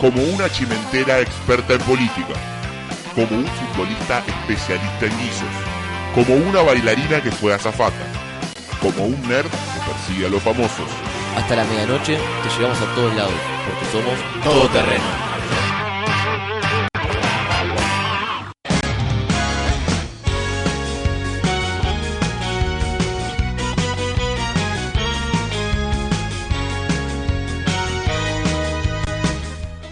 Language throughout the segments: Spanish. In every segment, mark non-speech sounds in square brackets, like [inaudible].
Como una chimentera experta en política, como un futbolista especialista en guisos, como una bailarina que fue azafata, como un nerd que persigue a los famosos. Hasta la medianoche te llevamos a todos lados, porque somos todoterreno.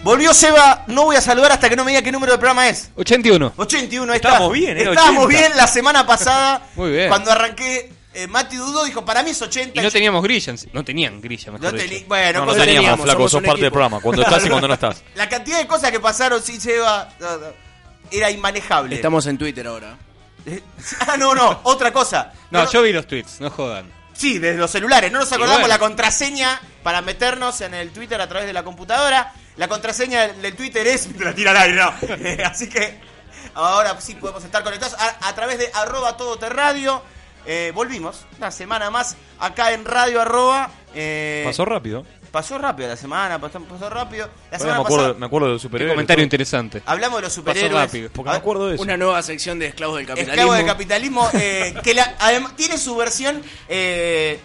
Volvió Seba, no voy a saludar hasta que no me diga qué número de programa es. 81. 81, ahí Estábamos bien, ¿eh? Estábamos 80. bien la semana pasada. [laughs] Muy bien. Cuando arranqué, eh, Mati dudó, dijo, para mí es 80. Y no teníamos grilla. No tenían grilla, mejor No dicho. tení- bueno, No, no cosas teníamos, flaco, sos parte del programa, cuando estás y cuando no estás. [laughs] La cantidad de cosas que pasaron sin Seba no, no, era inmanejable. Estamos en Twitter ahora. [laughs] Ah, no, no, otra cosa. No, yo vi los tweets, no jodan. Sí, desde los celulares. No nos acordamos bueno. la contraseña para meternos en el Twitter a través de la computadora. La contraseña del del Twitter es. Me la tira al aire, no. [laughs] Eh, Así que ahora sí podemos estar conectados a, a través de arroba todoterradio. Eh, volvimos una semana más acá en radio arroba. eh, Pasó rápido. Pasó rápido la semana, pasó, pasó rápido. La Ahora semana me, acuerdo, pasada me acuerdo de los Qué superhéroes. comentario todo. interesante. hablamos de los Pasó superhéroes. rápido. Porque me acuerdo de eso. Una nueva sección de esclavos del capitalismo. Esclavo del capitalismo, eh, que la- además tiene su versión eh,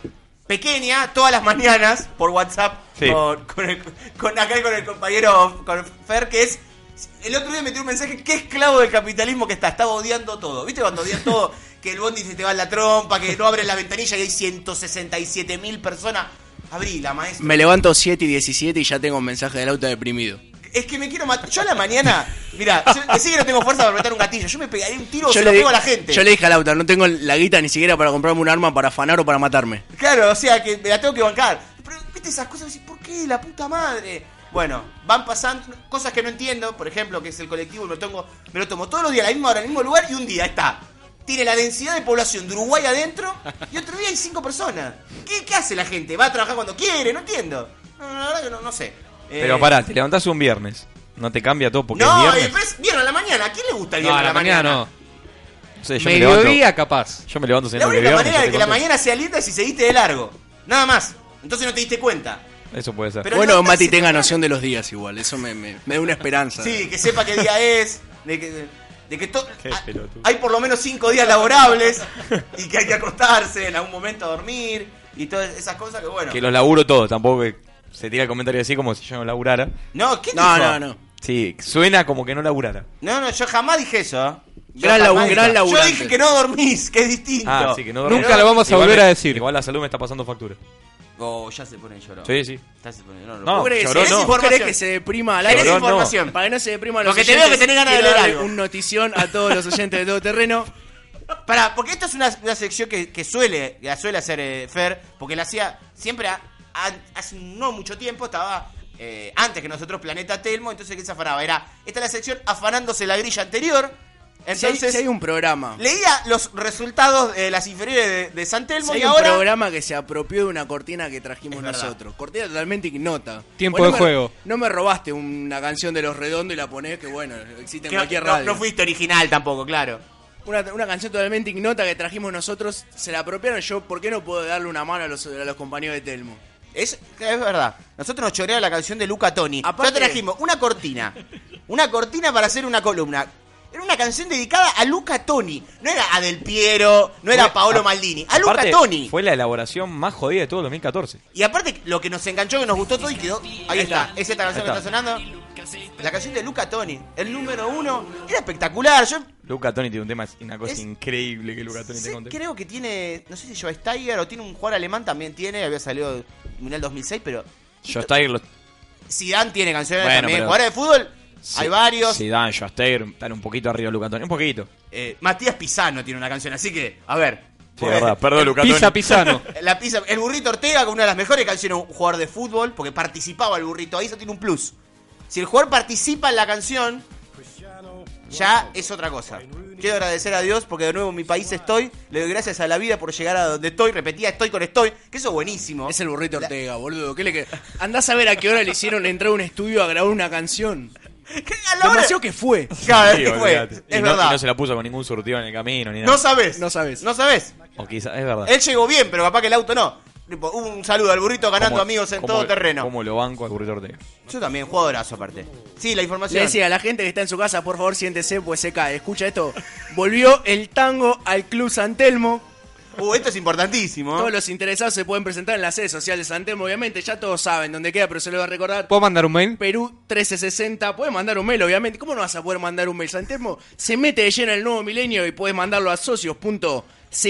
pequeña todas las mañanas por WhatsApp Sí. con, con el- con acá con el compañero con Fer, que es. El otro día metió un mensaje, qué esclavo del capitalismo que está, estaba odiando todo. ¿Viste cuando odian todo? [laughs] Que el bondi se te va en la trompa, que no abres la ventanilla y hay 167 mil personas. Abrí la maestra. Me levanto 7 y 17 y ya tengo un mensaje del auto deprimido. Es que me quiero matar. Yo a la mañana, mira, yo sí que no tengo fuerza para apretar un gatillo. Yo me pegaría un tiro, se lo pego a la gente. yo le dije al auto, no tengo la guita ni siquiera para comprarme un arma para afanar o para matarme. Claro, o sea que me la tengo que bancar. Pero, viste esas cosas, decís, ¿por qué? La puta madre. Bueno, van pasando cosas que no entiendo, por ejemplo, que es el colectivo, me lo, tomo, me lo tomo todos los días a la misma hora, en el mismo lugar, y un día está. Tiene la densidad de población de Uruguay adentro, y otro día hay cinco personas. ¿Qué, qué hace la gente? ¿Va a trabajar cuando quiere? No entiendo. No, no, la verdad que no, no sé. Eh, Pero pará, te levantás un viernes. No te cambia todo porque es No, y viernes. después, viernes a la mañana. ¿A quién le gusta el No, viernes a la mañana no. No sé, yo me levanto, capaz. yo me levanto La es única viernes. manera de que la mañana sea linda es si seguiste de largo. Nada más. Entonces no te diste cuenta. Eso puede ser. Pero bueno, no, Mati tenga noción de los días igual, eso me, me- me da una esperanza. Sí, que sepa qué día es, de que, de que hay por lo menos cinco días laborables y que hay que acostarse en algún momento a dormir y todas esas cosas que bueno. Que los laburo todos, tampoco que se tira el comentario así como si yo no laburara. No, ¿qué No, dijo? no, no. Sí, suena como que no laburara. No, no, yo jamás dije eso. ¿eh? Yo Gran labu- dije- gran Yo laburante. dije que no dormís, que es distinto. Ah, sí, que no Nunca lo vamos a Igual volver a decir. Igual la salud me está pasando factura. Oh, ya se pone llorón. Sí, sí. Ya se pone, no, no, No, ¿Vos crees, lloró que- no. vos Información. querés que se deprima al aire? Lloró no. información. Para que no se deprima a los Porque te veo oyentes, que tenés ganas de leer algo. un notición a todos los oyentes de todo terreno. Pará, porque esta es una, una sección que, que suele, la suele hacer eh, Fer, porque la hacía siempre a- a- hace no mucho tiempo, estaba eh, antes que nosotros Planeta Telmo, entonces ¿qué se afanaba? Era, esta es la sección afanándose la grilla anterior, Si hay, entonces si hay un programa, leía los resultados de las inferiores de, de San Telmo si hay y un ahora... programa que se apropió de una cortina que trajimos nosotros. Cortina totalmente ignota. Tiempo no de me- juego. No me robaste una canción de Los Redondos y la ponés, que bueno, existe en que cualquier no, radio. no fuiste original tampoco, claro. una, una canción totalmente ignota que trajimos nosotros, se la apropiaron yo, ¿por qué no puedo darle una mano a los, a los compañeros de Telmo? Es, es verdad. Nosotros nos choreamos la canción de Luca Toni. Aparte- Ya trajimos una cortina. Una cortina para hacer una columna. Era una canción dedicada a Luca Toni. No era a Del Piero, no era a Paolo Maldini. A Luca Aparte, Toni. Fue la elaboración más jodida de todo el 2014. Y aparte, lo que nos enganchó, que nos gustó todo y quedó. Ahí está. Es esta canción que está. sonando. La canción de Luca Toni. El número uno. Era espectacular. Yo Luca Toni tiene un tema, una cosa Es- increíble que Luca Toni sé- te conté. creo que tiene. No sé si lleva Steiger o tiene un jugador alemán también tiene. Había salido en el Mundial 2006, pero. Joe Steiger, los- Zidane tiene canciones Bueno, también. pero- Jugadores de fútbol. Hay varios. Zidane, Joe Steiger, están un poquito arriba de Luca Toni. Un poquito. Eh, Matías Pisano tiene una canción, así que, a ver. Sí, verdad. Perdón, Luca Pisa. Pisano. [laughs] La pizza, el burrito Ortega con una de las mejores canciones, un jugador de fútbol, porque participaba el burrito ahí, eso tiene un plus. Si el jugador participa en la canción, ya es otra cosa. Quiero agradecer a Dios porque de nuevo en mi país estoy. Le doy gracias a la vida por llegar a donde estoy. Repetía estoy con estoy. Que eso es buenísimo. Es el burrito Ortega, boludo. ¿Qué le que... Andás a ver a qué hora le hicieron entrar a un estudio a grabar una canción. A la hora- Demasiado que fue. [laughs] Claro, Sí, es que fue. olvídate. Es y, no, verdad. y no se la puso con ningún surtido en el camino ni nada. No sabes. No sabes. No sabes. O quizá, es verdad. Él llegó bien, pero capaz que el auto no. Tipo, un saludo al burrito ganando ¿Cómo- amigos en cómo- todo terreno. Como lo banco al burrito Ortega. Yo también, jugadorazo aparte. Sí, la Le información. decía a la gente que está en su casa, por favor, siéntese, pues se cae. Escucha esto. Volvió el tango al Club San Telmo. [laughs] Uh, esto es importantísimo. Todos los interesados se pueden presentar en las redes sociales de San Telmo, obviamente. Ya todos saben dónde queda, pero se lo voy a recordar. ¿Puedo mandar un mail? Perú 1360. Puedes mandar un mail, obviamente. ¿Cómo no vas a poder mandar un mail? Santelmo se mete de lleno en el nuevo milenio y puedes mandarlo a socios.cast,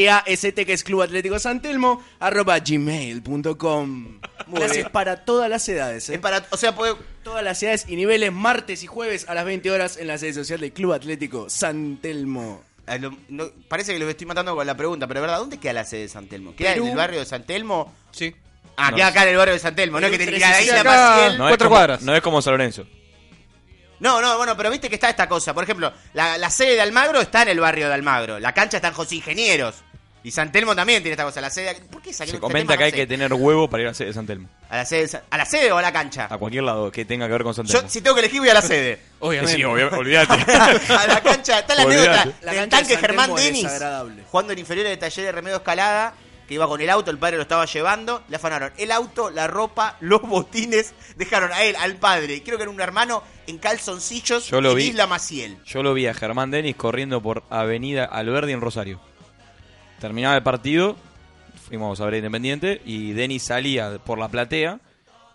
que es Club Atlético Santelmo, arroba gmail.com. Gracias bien. para todas las edades. ¿eh? Es para, o sea, puede, Todas las edades y niveles, martes y jueves a las 20 horas en la sede social del Club Atlético Santelmo. A lo- no- parece que lo estoy matando con la pregunta, pero verdad, ¿dónde queda la sede de San Telmo? ¿Queda Perú. en el barrio de San Telmo? Sí. Ah, No. queda acá en el barrio de San Telmo, no es que a la isla 360. Maciel. No Cuatro como, cuadras. No es como San Lorenzo. No, no, bueno, pero viste que está esta cosa. Por ejemplo, la, la sede de Almagro está en el barrio de Almagro. La cancha está en José Ingenieros. Y San Telmo también tiene esta cosa. La sede. ¿Por qué saqué Se este comenta tema? que hay No que tener huevo para ir a sede de San Telmo. ¿A la, sede, de Sa- ¿A la sede o a la cancha? A cualquier lado que tenga que ver con San Telmo. Yo, si tengo que elegir, voy a la sede. [laughs] Obviamente. Sí, olvídate. [laughs] a la cancha. Está la anécdota La del cancha de tanque San Germán Telmo es Denis. desagradable. Jugando en inferiores de taller de remedio escalada. Que iba con el auto, el padre lo estaba llevando. Le afanaron el auto, la ropa, los botines. Dejaron a él, al padre, creo que era un hermano, en calzoncillos Yo lo en vi. Isla Maciel. Yo lo vi a Germán Denis corriendo por Avenida Alberdi en Rosario. Terminaba el partido, fuimos a ver Independiente y Denis salía por la platea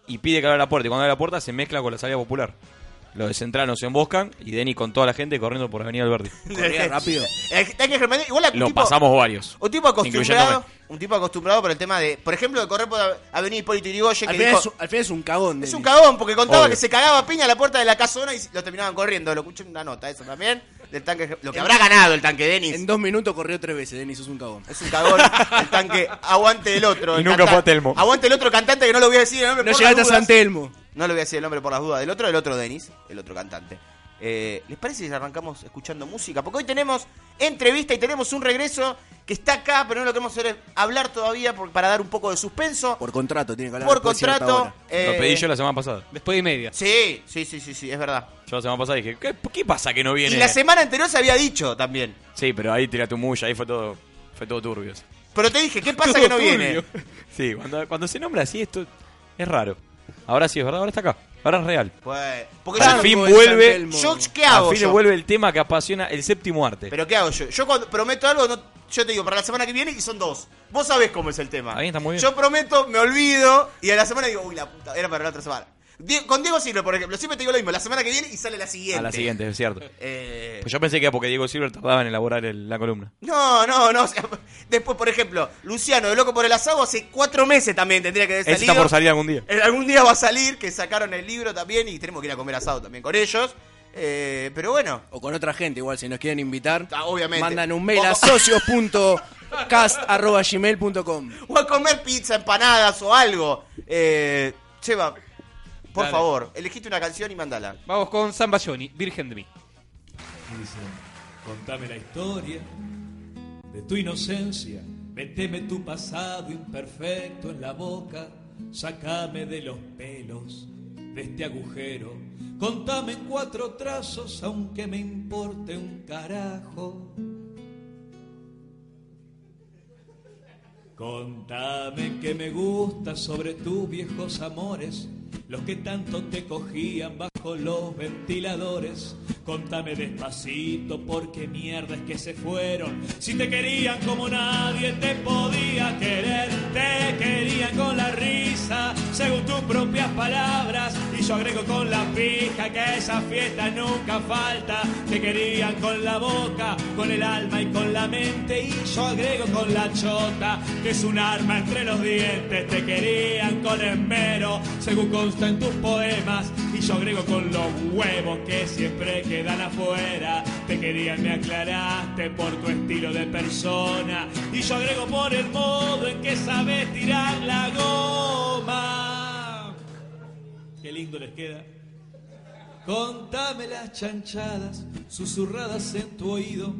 y pide que abra la puerta. Y cuando abre la puerta se mezcla con la salida popular. Los de Central nos emboscan y Denis con toda la gente corriendo por Avenida Alberdi. [laughs] Corría rápido. Denis, igual Lo tipo- pasamos varios. Un tipo acostumbrado, un tipo acostumbrado por el tema de, por ejemplo, de correr por Avenida Hipólito Yrigoyen, Al dijo, es, al final es un cagón. es Denis. un cagón, porque contaba Obvio. que se cagaba piña a la puerta de la casona y lo terminaban corriendo. Lo escuché en una nota, eso también, del tanque, lo que habrá ganado el tanque Denis. En dos minutos corrió tres veces, Denis, es un cagón. Es un cagón, el tanque aguante del otro. Y el nunca canta- fue a Telmo. Aguante el otro cantante que no lo voy a decir el nombre No por llegaste a las dudas. San Telmo. No le voy a decir el nombre por las dudas del otro, el otro Denis, el otro cantante. Eh, ¿Les parece si arrancamos escuchando música? Porque hoy tenemos entrevista y tenemos un regreso que está acá, pero no lo queremos hacer hablar todavía por- para dar un poco de suspenso. Por contrato, tiene que hablar Por contrato. eh, Lo pedí yo la semana pasada. Después de media. Sí, sí, sí, sí, sí, es verdad. Yo la semana pasada dije, ¿qué, qué pasa que no viene? Y la semana anterior se había dicho también. Sí, pero ahí tira tu mulla, ahí fue todo, fue todo turbio. Pero te dije, ¿qué pasa que no viene? [laughs] [laughs] Sí, cuando, cuando se nombra así esto es raro. Ahora sí es verdad, ahora está acá. Ahora es real. Pues, porque Al yo, fin vuelve- yo, ¿qué hago? Al fin yo? vuelve el tema que apasiona el séptimo arte. Pero ¿qué hago yo? Yo cuando prometo algo, no- yo te digo, para la semana que viene y son dos. Vos sabés cómo es el tema. Ahí está muy bien. Yo prometo, me olvido y a la semana digo, uy, la puta, era para la otra semana. Die- con Diego Silva, por ejemplo, siempre te digo lo mismo, la semana que viene y sale la siguiente. a la siguiente, es cierto. Eh, Pues yo pensé que era porque Diego Silver tardaba en elaborar el- la columna. no, no, no. o sea, después, por ejemplo, Luciano de Loco por el Asado hace cuatro meses también tendría que haber salido. está por salir algún día. Eh, algún día va a salir, que sacaron el libro también y tenemos que ir a comer asado también con ellos. Eh, pero bueno, O con otra gente, igual, si nos quieren invitar. Ah, obviamente. Mandan un mail a socios.cast.gmail.com [laughs] o a comer pizza, empanadas o algo. Eh, Cheva, por Dale. favor, elegiste una canción y mandala. Vamos con San Bayoni, Virgen de mí. Dice, contame la historia de tu inocencia, meteme tu pasado imperfecto en la boca, sacame de los pelos de este agujero, contame en cuatro trazos aunque me importe un carajo. Contame que me gusta sobre tus viejos amores, los que tanto te cogían bajo los ventiladores. Contame despacito porque mierda es que se fueron. Si te querían como nadie te podía querer, te querían con la risa, según tus propias palabras. Y yo agrego con la pija que esa fiesta nunca falta. Te querían con la boca, con el alma y con la mente. Y yo agrego con la chota, que es un arma entre los dientes. Te querían con esmero, según consta en tus poemas. Y yo agrego con los huevos que siempre quedan afuera. Te querían, me aclaraste por tu estilo de persona. Y yo agrego por el modo en que sabes tirar la goma. Qué lindo les queda. Contame las chanchadas susurradas en tu oído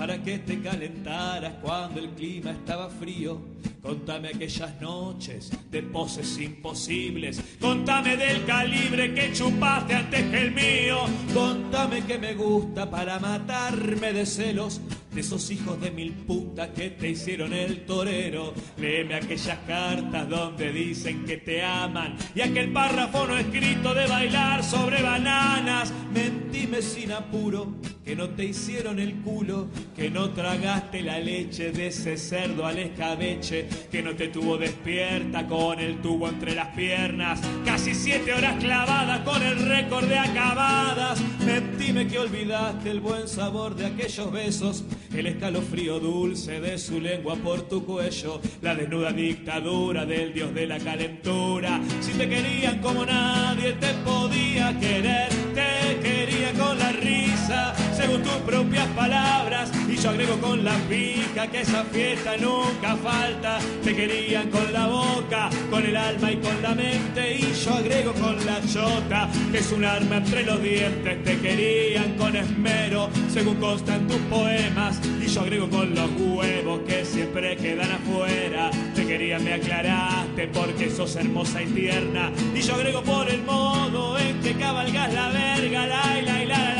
para que te calentaras cuando el clima estaba frío. Contame aquellas noches de poses imposibles. Contame del calibre que chupaste antes que el mío. Contame que me gusta para matarme de celos de esos hijos de mil putas que te hicieron el torero. Léeme aquellas cartas donde dicen que te aman y aquel párrafo no escrito de bailar sobre bananas. Mentime sin apuro que no te hicieron el culo, que no tragaste la leche de ese cerdo al escabeche, que no te tuvo despierta con el tubo entre las piernas, casi siete horas clavadas con el récord de acabadas. Mentime que olvidaste el buen sabor de aquellos besos, el escalofrío dulce de su lengua por tu cuello, la desnuda dictadura del dios de la calentura. Si te querían como nadie te podía querer, te quería con la risa, según tus propias palabras, y yo agrego con la pica que esa fiesta nunca falta. Te querían con la boca, con el alma y con la mente, y yo agrego con la chota, que es un arma entre los dientes. Te querían con esmero, según constan tus poemas, y yo agrego con los huevos que siempre quedan afuera. Te querían, me aclaraste, porque sos hermosa y tierna, y yo agrego por el modo en que cabalgas la verga, la la la la.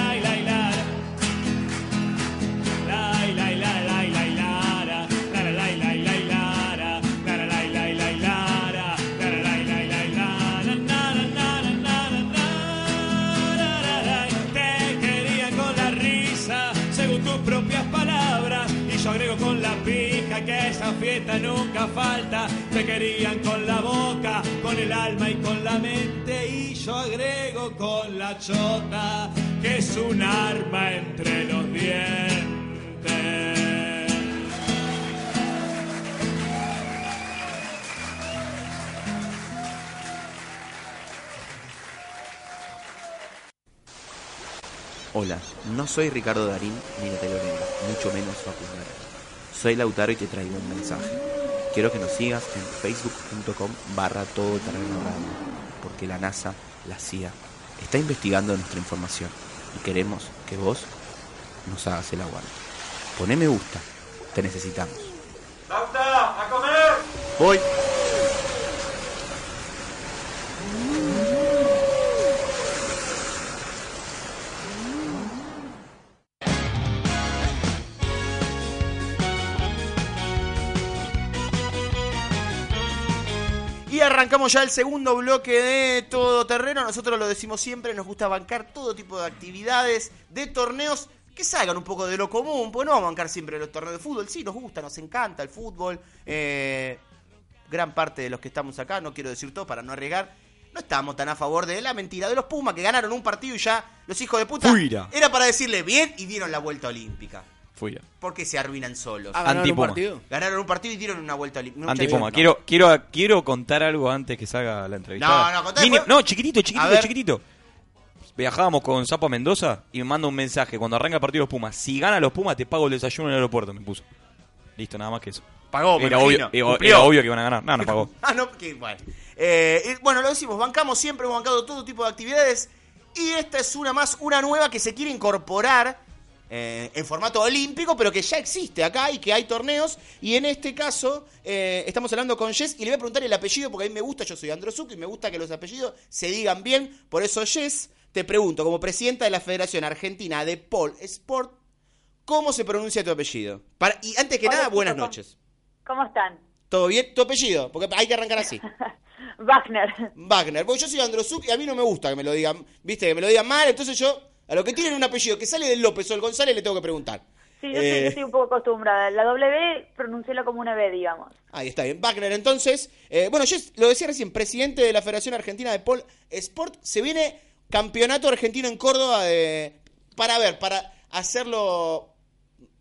Que esa fiesta nunca falta. Te querían con la boca, con el alma y con la mente. Y yo agrego con la chota, que es un arma entre los dientes. Hola, no soy Ricardo Darín ni Natalia Oreiro, mucho menos Facundo. Soy Lautaro y te traigo un mensaje. Quiero que nos sigas en facebook.com barra todoterreno radio, porque la NASA, la CIA, está investigando nuestra información y queremos que vos nos hagas el aguante. Poné me gusta, te necesitamos. ¡Lauta! ¡A comer! Voy. Arrancamos ya el segundo bloque de Todo Terreno. Nosotros lo decimos siempre, nos gusta bancar todo tipo de actividades, de torneos que salgan un poco de lo común. Pues no vamos a bancar siempre los torneos de fútbol. Sí, nos gusta, nos encanta el fútbol. Eh, gran parte de los que estamos acá, no quiero decir todo para no arriesgar, no estamos tan a favor de la mentira de los Pumas que ganaron un partido y ya los hijos de puta Fuira. era para decirle bien y dieron la vuelta olímpica. Fui ya. Porque se arruinan solos. Ah, ¿ganaron un Antipuma. partido? Ganaron un partido y dieron una vuelta olímpica. Antipuma. Quiero, quiero, quiero contar algo antes que salga la entrevista. No, no, contá. No, chiquitito, chiquitito, chiquitito. Viajábamos con Zapo a Mendoza y me manda un mensaje cuando arranca el partido de los Pumas. Si gana los Pumas, te pago el desayuno en el aeropuerto, me puso. Listo, nada más que eso. Pagó, me era, imagino. obvio, era- Cumplió. era obvio que iban a ganar. No, no pagó. [laughs] Ah, no, que bueno. Eh, bueno, lo decimos, bancamos siempre, hemos bancado todo tipo de actividades. Y esta es una más, una nueva que se quiere incorporar eh, en formato olímpico, pero que ya existe acá y que hay torneos. Y en este caso, eh, estamos hablando con Jess y le voy a preguntar el apellido porque a mí me gusta, yo soy Androsuc y me gusta que los apellidos se digan bien. Por eso, Jess, te pregunto, como presidenta de la Federación Argentina de Pole Sport, ¿cómo se pronuncia tu apellido? Para- y antes que Hola, nada, buenas noches. ¿Cómo están? ¿Todo bien? ¿Tu apellido? Porque hay que arrancar así. [laughs] Wagner. Wagner. Porque yo soy Androsuk y a mí no me gusta que me lo digan, viste, que me lo digan mal. Entonces yo, a lo que tienen un apellido que sale del López o del González, le tengo que preguntar. Sí, yo, Eh, estoy, yo estoy un poco acostumbrada. La W, pronunciéla como una B, digamos. Ahí está bien. Wagner, entonces. eh, bueno, yo lo decía recién, presidente de la Federación Argentina de Pole Sport. Se viene campeonato argentino en Córdoba de, para ver, para hacerlo,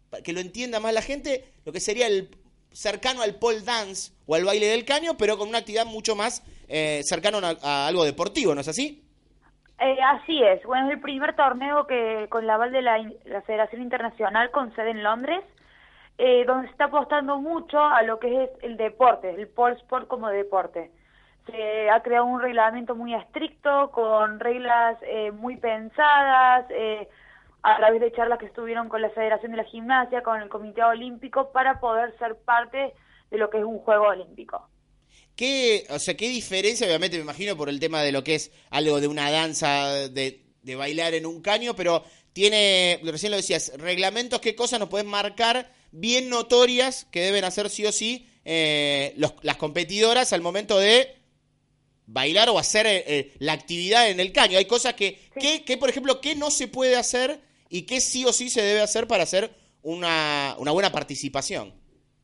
para que lo entienda más la gente, lo que sería el cercano al pole dance o al baile del caño, pero con una actividad mucho más eh, cercano a, a algo deportivo, ¿no es así? Eh, así es. Bueno, es el primer torneo que con la aval de la, Federación Internacional con sede en Londres, eh, donde se está apostando mucho a lo que es el deporte, el pole sport como deporte. se ha creado un reglamento muy estricto, con reglas eh, muy pensadas, a través de charlas que estuvieron con la Federación de la Gimnasia, con el Comité Olímpico, para poder ser parte de lo que es un Juego Olímpico. ¿Qué, o sea, qué diferencia, obviamente me imagino por el tema de lo que es algo de una danza, de, de bailar en un caño, pero tiene, recién lo decías, reglamentos, qué cosas nos pueden marcar bien notorias que deben hacer sí o sí eh, los- las competidoras al momento de bailar o hacer eh, eh, la actividad en el caño. Hay cosas que, que, que, por ejemplo, que no se puede hacer y que sí o sí se debe hacer para hacer una, una buena participación.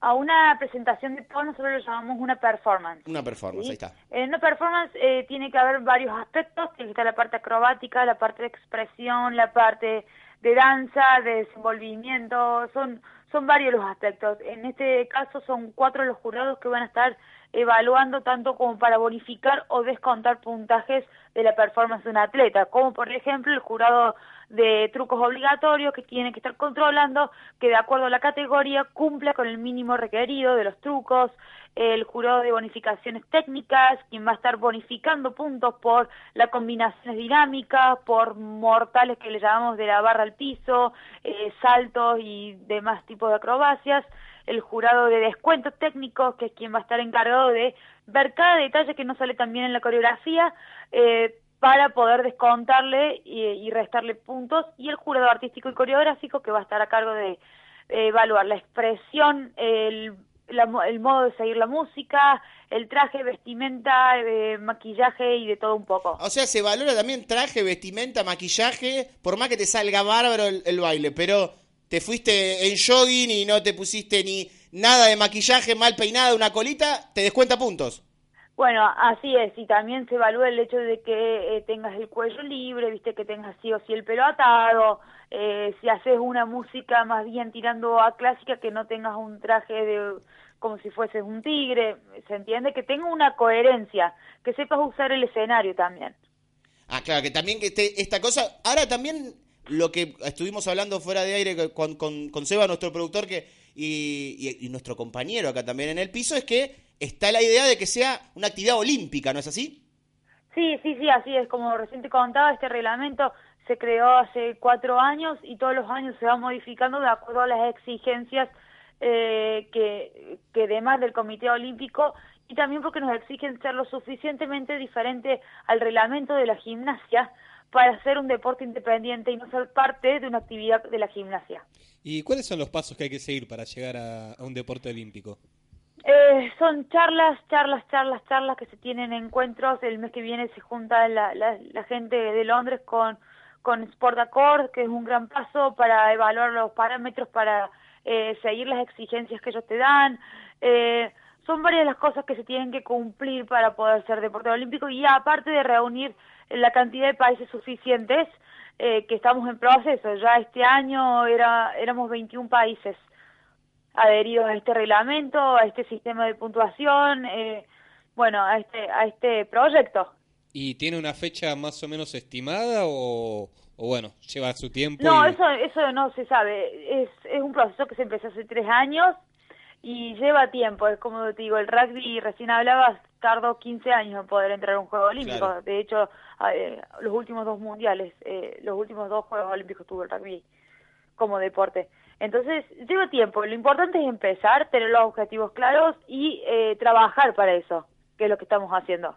A una presentación de todo nosotros lo llamamos una performance. Una performance, ¿sí? ahí está. En una performance eh, tiene que haber varios aspectos, tiene que estar la parte acrobática, la parte de expresión, la parte de danza, de desenvolvimiento, son, son varios los aspectos. En este caso son cuatro los jurados que van a estar evaluando tanto como para bonificar o descontar puntajes de la performance de un atleta, como por ejemplo el jurado de trucos obligatorios que tiene que estar controlando que de acuerdo a la categoría cumpla con el mínimo requerido de los trucos, el jurado de bonificaciones técnicas, quien va a estar bonificando puntos por las combinaciones dinámicas, por mortales que le llamamos de la barra al piso, eh, saltos y demás tipos de acrobacias, el jurado de descuentos técnicos, que es quien va a estar encargado de ver cada detalle que no sale tan bien en la coreografía, eh, para poder descontarle y, y restarle puntos, y el jurado artístico y coreográfico, que va a estar a cargo de eh, evaluar la expresión, el, la el modo de seguir la música, el traje, vestimenta, eh, maquillaje y de todo un poco. O sea, se valora también traje, vestimenta, maquillaje, por más que te salga bárbaro el, el baile, pero te fuiste en jogging y no te pusiste ni nada de maquillaje, mal peinada, una colita, te descuenta puntos. Bueno, así es, y también se evalúa el hecho de que eh, tengas el cuello libre, viste que tengas sí o sí el pelo atado, eh, si haces una música más bien tirando a clásica, que no tengas un traje de como si fueses un tigre, se entiende que tenga una coherencia, que sepas usar el escenario también. Ah, claro, que también que esté esta cosa. Ahora también lo que estuvimos hablando fuera de aire con, con, con Seba, nuestro productor, que y, y- y nuestro compañero acá también en el piso, es que está la idea de que sea una actividad olímpica, ¿no es así? Sí, sí, sí, así es. Como recién te contaba, este reglamento se creó hace cuatro años y todos los años se va modificando de acuerdo a las exigencias eh, que, que demanda el Comité Olímpico y también porque nos exigen ser lo suficientemente diferente al reglamento de la gimnasia para ser un deporte independiente y no ser parte de una actividad de la gimnasia. ¿Y cuáles son los pasos que hay que seguir para llegar a, a un deporte olímpico? Eh, son charlas, charlas, charlas, charlas que se tienen encuentros. El mes que viene se junta la, la, la gente de Londres con, con Sport Accord, que es un gran paso para evaluar los parámetros, para eh, seguir las exigencias que ellos te dan. Eh, son varias las cosas que se tienen que cumplir para poder ser deporte olímpico y aparte de reunir la cantidad de países suficientes, eh, que estamos en proceso. Ya este año era, éramos 21 países adheridos a este reglamento, a este sistema de puntuación, eh, bueno, a este, a este proyecto. ¿Y tiene una fecha más o menos estimada o, o bueno, lleva su tiempo? No, y- eso, eso no se sabe. Es, es un proceso que se empezó hace tres años y lleva tiempo. Es como te digo, el rugby, recién hablabas, tardó 15 años en poder entrar a un Juego Olímpico. Claro. De hecho, eh, los últimos dos mundiales, eh, los últimos dos Juegos Olímpicos tuvo el rugby como deporte. Entonces, lleva tiempo. Lo importante es empezar, tener los objetivos claros y eh, trabajar para eso, que es lo que estamos haciendo.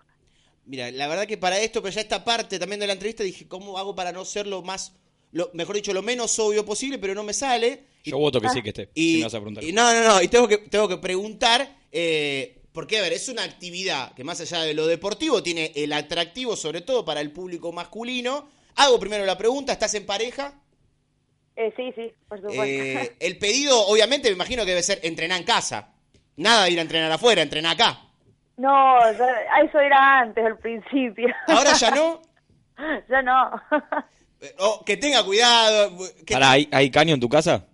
Mira, la verdad que para esto, pero ya esta parte también de la entrevista dije, ¿cómo hago para no ser lo más, lo, mejor dicho, lo menos obvio posible, pero no me sale? Y- Yo voto que sí que esté. Y, si me vas a preguntar. y no, no, no, y tengo que, tengo que preguntar, eh, porque a ver, es una actividad que más allá de lo deportivo tiene el atractivo, sobre todo para el público masculino. Hago primero la pregunta, ¿estás en pareja? Eh, sí, sí, por supuesto. Eh, el pedido, obviamente, me imagino que debe ser entrenar en casa. Nada de ir a entrenar afuera, entrenar acá. No, ya- eso era antes, al principio. Ahora ya no. [laughs] ya no. Eh, oh, que tenga cuidado. que- Pará, ¿hay, ¿hay caño en tu casa?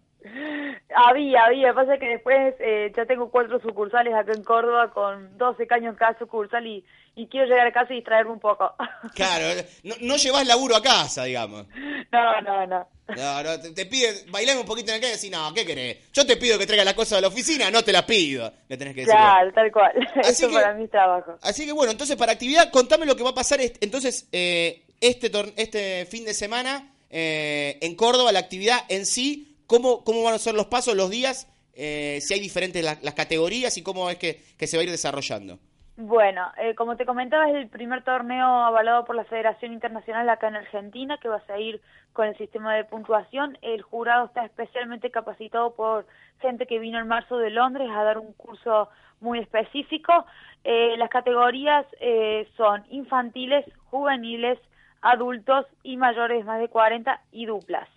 había, había. Pasa que después eh, ya tengo cuatro sucursales acá en Córdoba con 12 caños en cada sucursal y, y quiero llegar a casa y distraerme un poco. [laughs] Claro, no, no llevas laburo a casa, digamos. No, no, no. No, no, te, te pide, bailame un poquito en el calle y decís, no, ¿qué querés? Yo te pido que traigas las cosas de la oficina, no te las pido. Le tenés que decir. Claro, tal cual. [laughs] Así Eso que- para mí es trabajo. Así que bueno, entonces para actividad, contame lo que va a pasar est- entonces eh, este, este fin de semana eh, en Córdoba, la actividad en sí, cómo, cómo van a ser los pasos, los días, eh, si hay diferentes la- las categorías y cómo es que, que se va a ir desarrollando. Bueno, eh, como te comentaba, es el primer torneo avalado por la Federación Internacional acá en Argentina, que va a seguir con el sistema de puntuación. El jurado está especialmente capacitado por gente que vino en marzo de Londres a dar un curso muy específico. Eh, las categorías eh, son infantiles, juveniles, adultos y mayores más de 40 y duplas.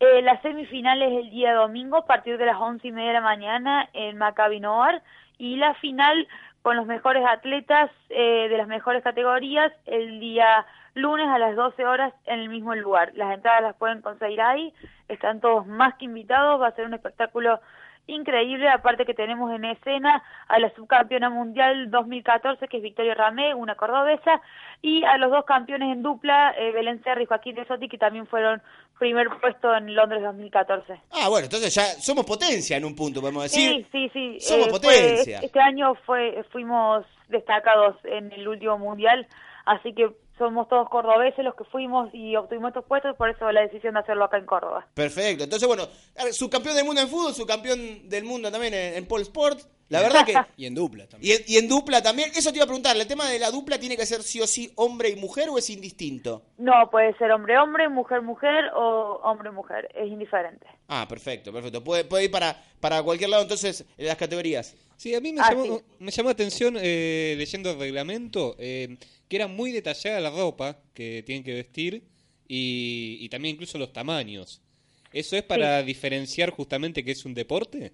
Eh, la semifinal es el día domingo a partir de las once y media de la mañana en Maccabi Noar y la final con los mejores atletas eh, de las mejores categorías el día lunes a las 12 horas en el mismo lugar. Las entradas las pueden conseguir ahí, están todos más que invitados, va a ser un espectáculo increíble, aparte que tenemos en escena a la subcampeona mundial 2014 que es Victoria Ramé, una cordobesa, y a los dos campeones en dupla, eh, Belén Serra y Joaquín de Sotti, que también fueron primer puesto en Londres 2014. Ah, bueno, entonces ya somos potencia en un punto, podemos decir. Sí, sí, sí. Somos Eh, fue- potencia. este año fue fuimos destacados en el último mundial, así que somos todos cordobeses los que fuimos y obtuvimos estos puestos, por eso la decisión de hacerlo acá en Córdoba. Perfecto. Entonces, bueno, subcampeón del mundo en fútbol, subcampeón del mundo también en, en Pole Sport. La verdad que... [laughs] Y en dupla también. Y en, y en dupla también. Eso te iba a preguntar, ¿el tema de la dupla tiene que ser sí o sí hombre y mujer o es indistinto? No, puede ser hombre-hombre, mujer-mujer o hombre-mujer, es indiferente. Ah, perfecto, perfecto. Puede, puede ir para, para cualquier lado entonces en las categorías. Sí, a mí me Ah, llamó, sí. me llamó la atención eh, leyendo el reglamento eh, que era muy detallada la ropa que tienen que vestir y, y también incluso los tamaños. ¿Eso es para diferenciar justamente que es un deporte?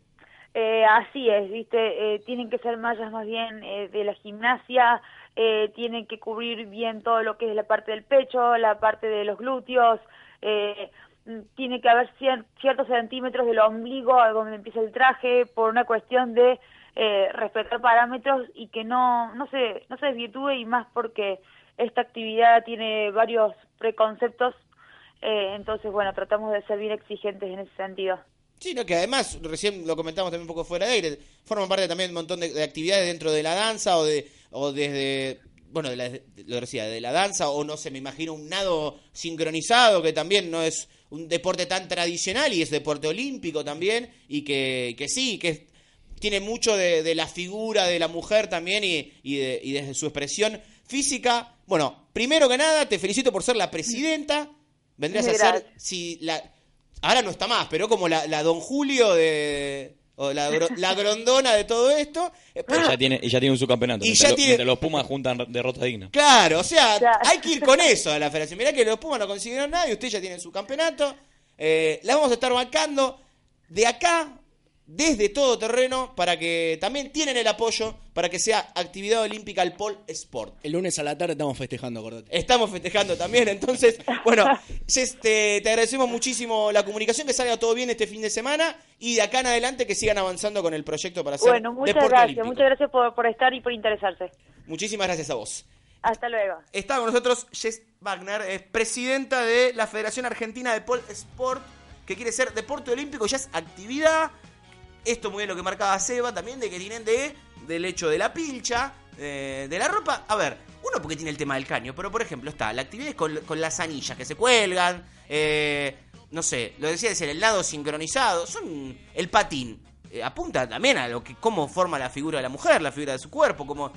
Eh, así es, viste, eh, tienen que ser mallas más bien eh, de la gimnasia, eh, tienen que cubrir bien todo lo que es la parte del pecho, la parte de los glúteos, eh, mm, tiene que haber cier- ciertos centímetros del ombligo donde empieza el traje por una cuestión de eh, respetar parámetros y que no no se no se desvirtúe y más porque esta actividad tiene varios preconceptos eh, entonces bueno tratamos de ser bien exigentes en ese sentido. Sí, que además, recién lo comentamos también un poco fuera de aire, forman parte también de un montón de, de actividades dentro de la danza o de o desde, bueno, de la, lo decía, de la danza o no sé, me imagino un nado sincronizado que también no es un deporte tan tradicional y es deporte olímpico también y que, que sí, que es- tiene mucho de, de la figura de la mujer también y, y, de- y desde su expresión física. Bueno, primero que nada, te felicito por ser la presidenta. Vendrías a ser, si la, ahora no está más, pero como la, la Don Julio de, o la, gro- la grondona de todo esto. Eh, pero- Y ya tiene, y ya tiene un subcampeonato. Y mientras, ya lo- tiene- mientras los Pumas juntan derrotas dignas. Claro, o sea, Claro. hay que ir con eso a la federación. Mirá que los Pumas no consiguieron nada y usted ya tiene su campeonato. Eh, la vamos a estar bancando de acá, desde todo terreno, para que también tienen el apoyo para que sea actividad olímpica el pole sport. El lunes a la tarde estamos festejando, acordate. Estamos festejando también, entonces, [laughs] bueno, Jess, te, te agradecemos muchísimo la comunicación, que salga todo bien este fin de semana y de acá en adelante que sigan avanzando con el proyecto para hacer bueno muchas deporte gracias olímpico. muchas gracias por, por estar y por interesarse Muchísimas gracias a vos. hasta luego Está con nosotros Jess Wagner, es presidenta de la Federación Argentina de Pole Sport, que quiere ser deporte olímpico, ya es actividad. Esto muy bien lo que marcaba Seba también, de que tienen de, del hecho de la pilcha, eh, de la ropa. A ver, uno porque tiene el tema del caño, pero por ejemplo está la actividad es con, con las anillas que se cuelgan, eh, no sé, lo decía decir, el nado sincronizado, son el patín. eh, apunta también a lo que cómo forma la figura de la mujer, la figura de su cuerpo, como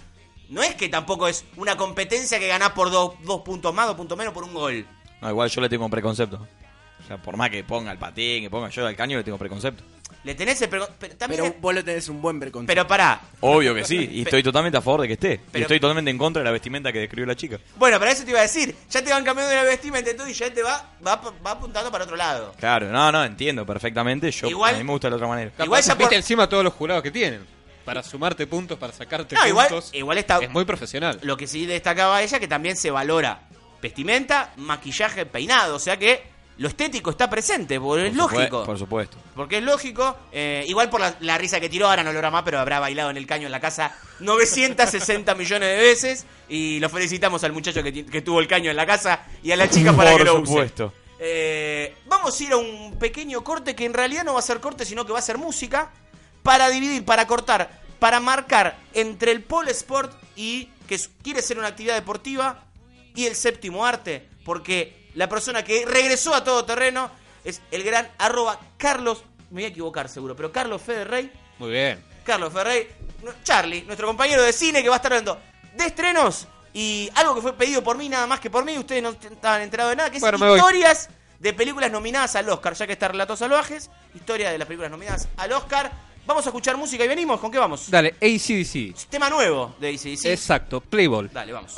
no es que tampoco es una competencia que ganás por dos, dos puntos más, dos puntos menos por un gol. No, igual yo le tengo un preconcepto. O sea, por más que ponga el patín, que ponga yo al caño, le tengo preconcepto. Le tenés el pero también Pero vos le tenés un buen preconcepto. pero pará. Obvio que sí, y estoy totalmente a favor de que esté. y Pero- estoy totalmente en contra de la vestimenta que describió la chica. Bueno, para eso te iba a decir, ya te van cambiando de la vestimenta y y ya te va, va, va apuntando para otro lado. Claro, no, no, entiendo perfectamente. Yo, Igual- a mí me gusta de la otra manera. Igual ya viste por- encima todos los jurados que tienen. Para sumarte puntos, para sacarte No, igual, puntos. igual está. Es muy profesional. Lo que sí destacaba ella que también se valora vestimenta, maquillaje, peinado, o sea que lo estético está presente, porque es Por supue- lógico. Por supuesto. Porque es lógico, eh, igual por la, la risa que tiró, ahora no lo hará más, pero habrá bailado en el caño en la casa 960 [laughs] millones de veces. Y lo felicitamos al muchacho que, tuvo el caño en la casa y a la chica para Por que lo use. supuesto. Eh, vamos a ir a un pequeño corte que en realidad no va a ser corte, sino que va a ser música para dividir, para cortar, para marcar entre el pole sport y que quiere ser una actividad deportiva y el séptimo arte, porque la persona que regresó a todo terreno es el gran arroba Carlos, me voy a equivocar seguro, pero Carlos Federrey, Muy bien. Carlos Ferrey, nu- Charlie, nuestro compañero de cine que va a estar hablando de estrenos y algo que fue pedido por mí nada más que por mí, ustedes no estaban enterados de nada, que es Bueno, historias de películas nominadas al Oscar, ya que está Relatos Salvajes, historia de las películas nominadas al Oscar. Vamos a escuchar música y venimos, ¿con qué vamos? Dale, ACDC. Tema nuevo de ACDC. Exacto, Playball. Dale, vamos.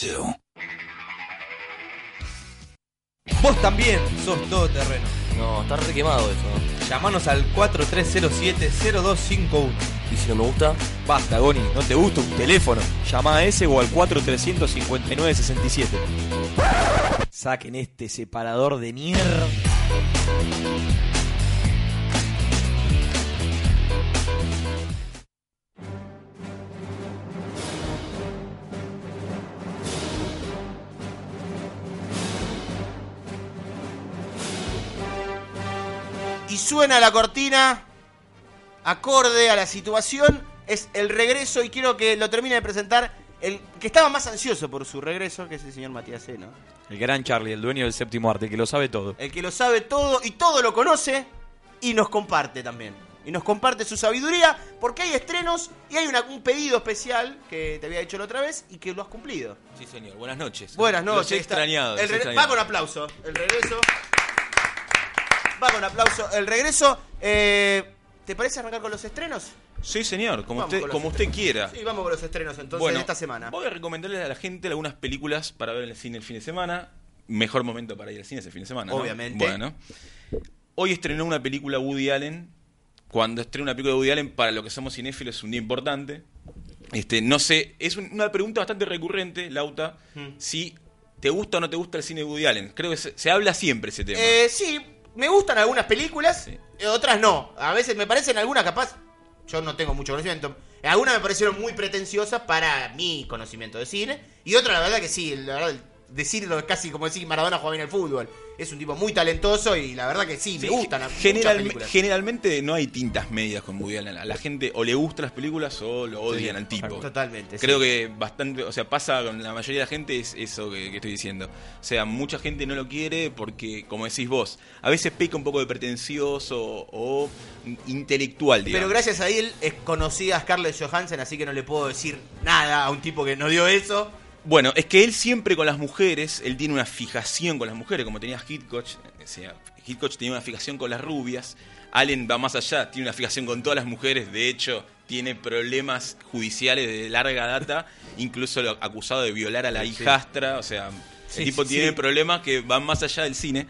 CJ92. Vos también sos todoterreno. No, está re quemado eso. Llamanos al 4307-0251. ¿Y si no me gusta? Basta, Goni, ¿no te gusta un teléfono? Llama a ese o al 4359-67. Saquen este separador de mierda. Suena la cortina, acorde a la situación, es el regreso y quiero que lo termine de presentar el que estaba más ansioso por su regreso, que es el señor Matías Seno. El gran Charlie, el dueño del séptimo arte, que lo sabe todo. El que lo sabe todo y todo lo conoce y nos comparte también. Y nos comparte su sabiduría porque hay estrenos y hay una- un pedido especial que te había hecho la otra vez y que lo has cumplido. Sí, señor. Buenas noches. Buenas Los noches. he está- extrañado. el los he regre- extrañado. Va con aplauso. El regreso. Va con aplauso. El regreso. Eh, ¿Te parece arrancar con los estrenos? Sí, señor, como Vamos usted, como usted quiera. Sí, vamos con los estrenos entonces Bueno, de esta semana. Voy a recomendarle a la gente algunas películas para ver en el cine el fin de semana. Mejor momento para ir al cine ese fin de semana. ¿no? Obviamente. Bueno. Hoy estrenó una película Woody Allen. Cuando estrena una película de Woody Allen, para lo que somos cinéfilos es un día importante. Este, no sé, es un- una pregunta bastante recurrente, Lauta, Mm. si te gusta o no te gusta el cine de Woody Allen. Creo que se, se habla siempre ese tema. Eh, sí, me gustan algunas películas, eh, otras no. A veces me parecen algunas capaz, yo no tengo mucho conocimiento. Algunas me parecieron muy pretenciosas para mi conocimiento de cine. Y otras, la verdad que sí, la verdad, decirlo es casi como decir Maradona juega bien al fútbol. Es un tipo muy talentoso y la verdad que sí, me gustan muchas General- películas. generalmente no hay tintas medias con Woody Allen. A la gente o le gustan las películas o lo odian al tipo. Totalmente. Creo sí. que bastante, o sea, pasa con la mayoría de la gente es eso que, que estoy diciendo. O sea, mucha gente no lo quiere porque, como decís vos, a veces peca un poco de pretencioso o intelectual, digamos. Pero gracias a él es conocida a Scarlett Johansson, así que no le puedo decir nada a un tipo que no dio eso. Bueno, es que él siempre con las mujeres, él tiene una fijación con las mujeres, como tenía Hitchcock, o sea, Hitchcock tenía una fijación con las rubias, Allen va más allá, tiene una fijación con todas las mujeres, de hecho, tiene problemas judiciales de larga data, [laughs] incluso lo acusado de violar a la Sí. hijastra, o sea, Sí, el tipo sí, tiene problemas que van más allá del cine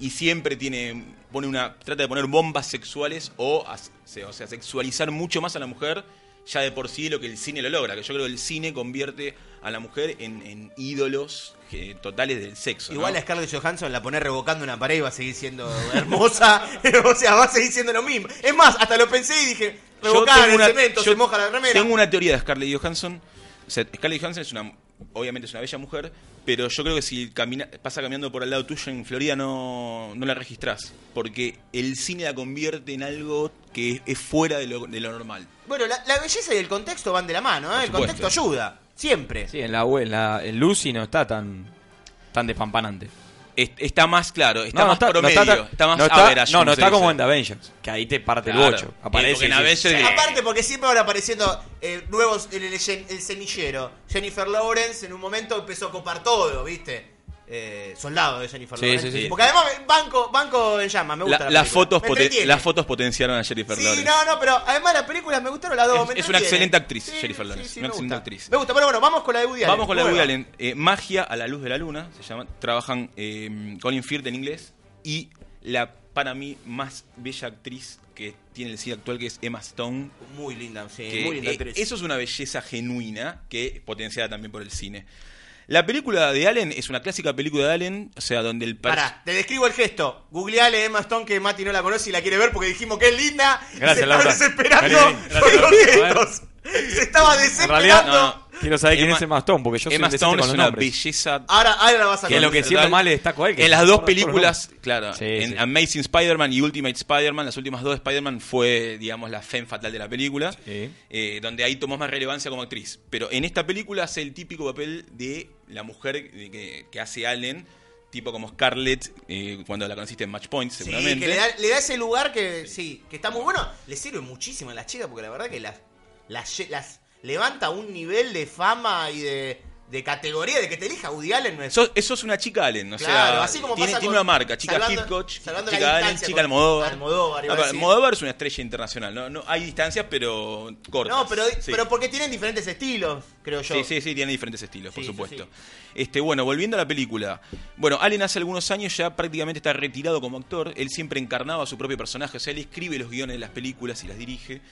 y siempre tiene pone una trata de poner bombas sexuales o, o sea, sexualizar mucho más a la mujer ya de por sí lo que el cine lo logra, que yo creo que el cine convierte a la mujer en, en ídolos eh, totales del sexo. ¿no? Igual a Scarlett Johansson la poner revocando una pared y va a seguir siendo hermosa. [laughs] o sea, va a seguir siendo lo mismo. Es más, hasta lo pensé y dije, tengo el una- cemento, yo se moja la remera. Tengo una teoría de Scarlett Johansson. O sea, Scarlett Johansson es una, obviamente es una bella mujer, pero yo creo que si camina, pasa caminando por al lado tuyo en Florida no, no la registrás, porque el cine la convierte en algo que es fuera de lo, de lo normal. Bueno, la, la belleza y el contexto van de la mano, ¿eh? El contexto ayuda. Siempre. Sí, en la, en la en Lucy no está tan, tan despampanante. Es- Está más claro, está No, no más está- no promedio, está más no está- average, no, no está dice. como en The Avengers, que ahí te parte Claro. el bocho. Aparece porque en Avengers- "Sí". Aparte, porque siempre van apareciendo eh, nuevos en el, el- el semillero. Jennifer Lawrence en un momento empezó a copar todo, ¿viste? Eh, soldado de Jennifer Sí, Lawrence. sí, sí. Porque además, banco, banco en llamas, me gusta. La- la las, fotos Me las fotos potenciaron a Jennifer Sí, Lawrence. no, no, pero además las películas me gustaron las dos. Es, es una excelente actriz, Sí, Jennifer sí, Lawrence. sí, una excelente gusta. actriz. Me gusta, pero bueno, vamos con la de Woody Allen. Vamos con la de Woody. Allen. Eh, Magia a la luz de la luna, se llama. Trabajan eh, Colin Firth en inglés y la, para mí, más bella actriz que tiene el cine actual, que es Emma Stone. Muy linda, sí, que, muy linda actriz. eso es una belleza genuina que potenciada también por el cine. La película de Allen es una clásica película de Allen, o sea, donde el Pará, te describo el gesto. Googleale Emma Stone que Mati no la conoce y la quiere ver porque dijimos que es linda. Gracias, se estaba desesperando Gracias, Laura. gestos. Se estaba En desesperando. realidad, no, no, quiero saber quién Emma- es Emma Stone, porque yo soy Emma Stone con es los una nombres. belleza Ahora, ahora la vas a Que es lo que siempre más le destaco a él. que En las dos los películas, claro, Sí, en sí. Amazing Spider-Man y Ultimate Spider-Man, las últimas dos Spider-Man fue, digamos, la femme fatal de la película, eh, donde ahí tomó más relevancia como actriz. Pero en esta película hace el típico papel de la mujer que, que hace Allen, tipo como Scarlett, eh, cuando la conociste en Match Point, Sí, seguramente. que le da, le da ese lugar que sí, que está muy bueno. Le sirve muchísimo a las chicas porque la verdad que las, las, lle- las levanta un nivel de fama y de, de categoría de que te elija Woody Allen no es Sos, eso es una chica Allen, o Claro, sea, así como tiene, pasa tiene con- una marca, chica salvando- Hitchcock, salvando chica Allen, chica Almodóvar. Almodóvar, es una estrella internacional, no, no hay distancias, pero cortas. No, pero, Sí. pero porque tienen diferentes estilos, creo yo. Sí, sí, sí, tiene diferentes estilos, por sí, supuesto. Este, bueno, volviendo a la película. Bueno, Allen hace algunos años ya prácticamente está retirado como actor. Él siempre encarnaba a su propio personaje. O sea, él escribe los guiones de las películas y las dirige.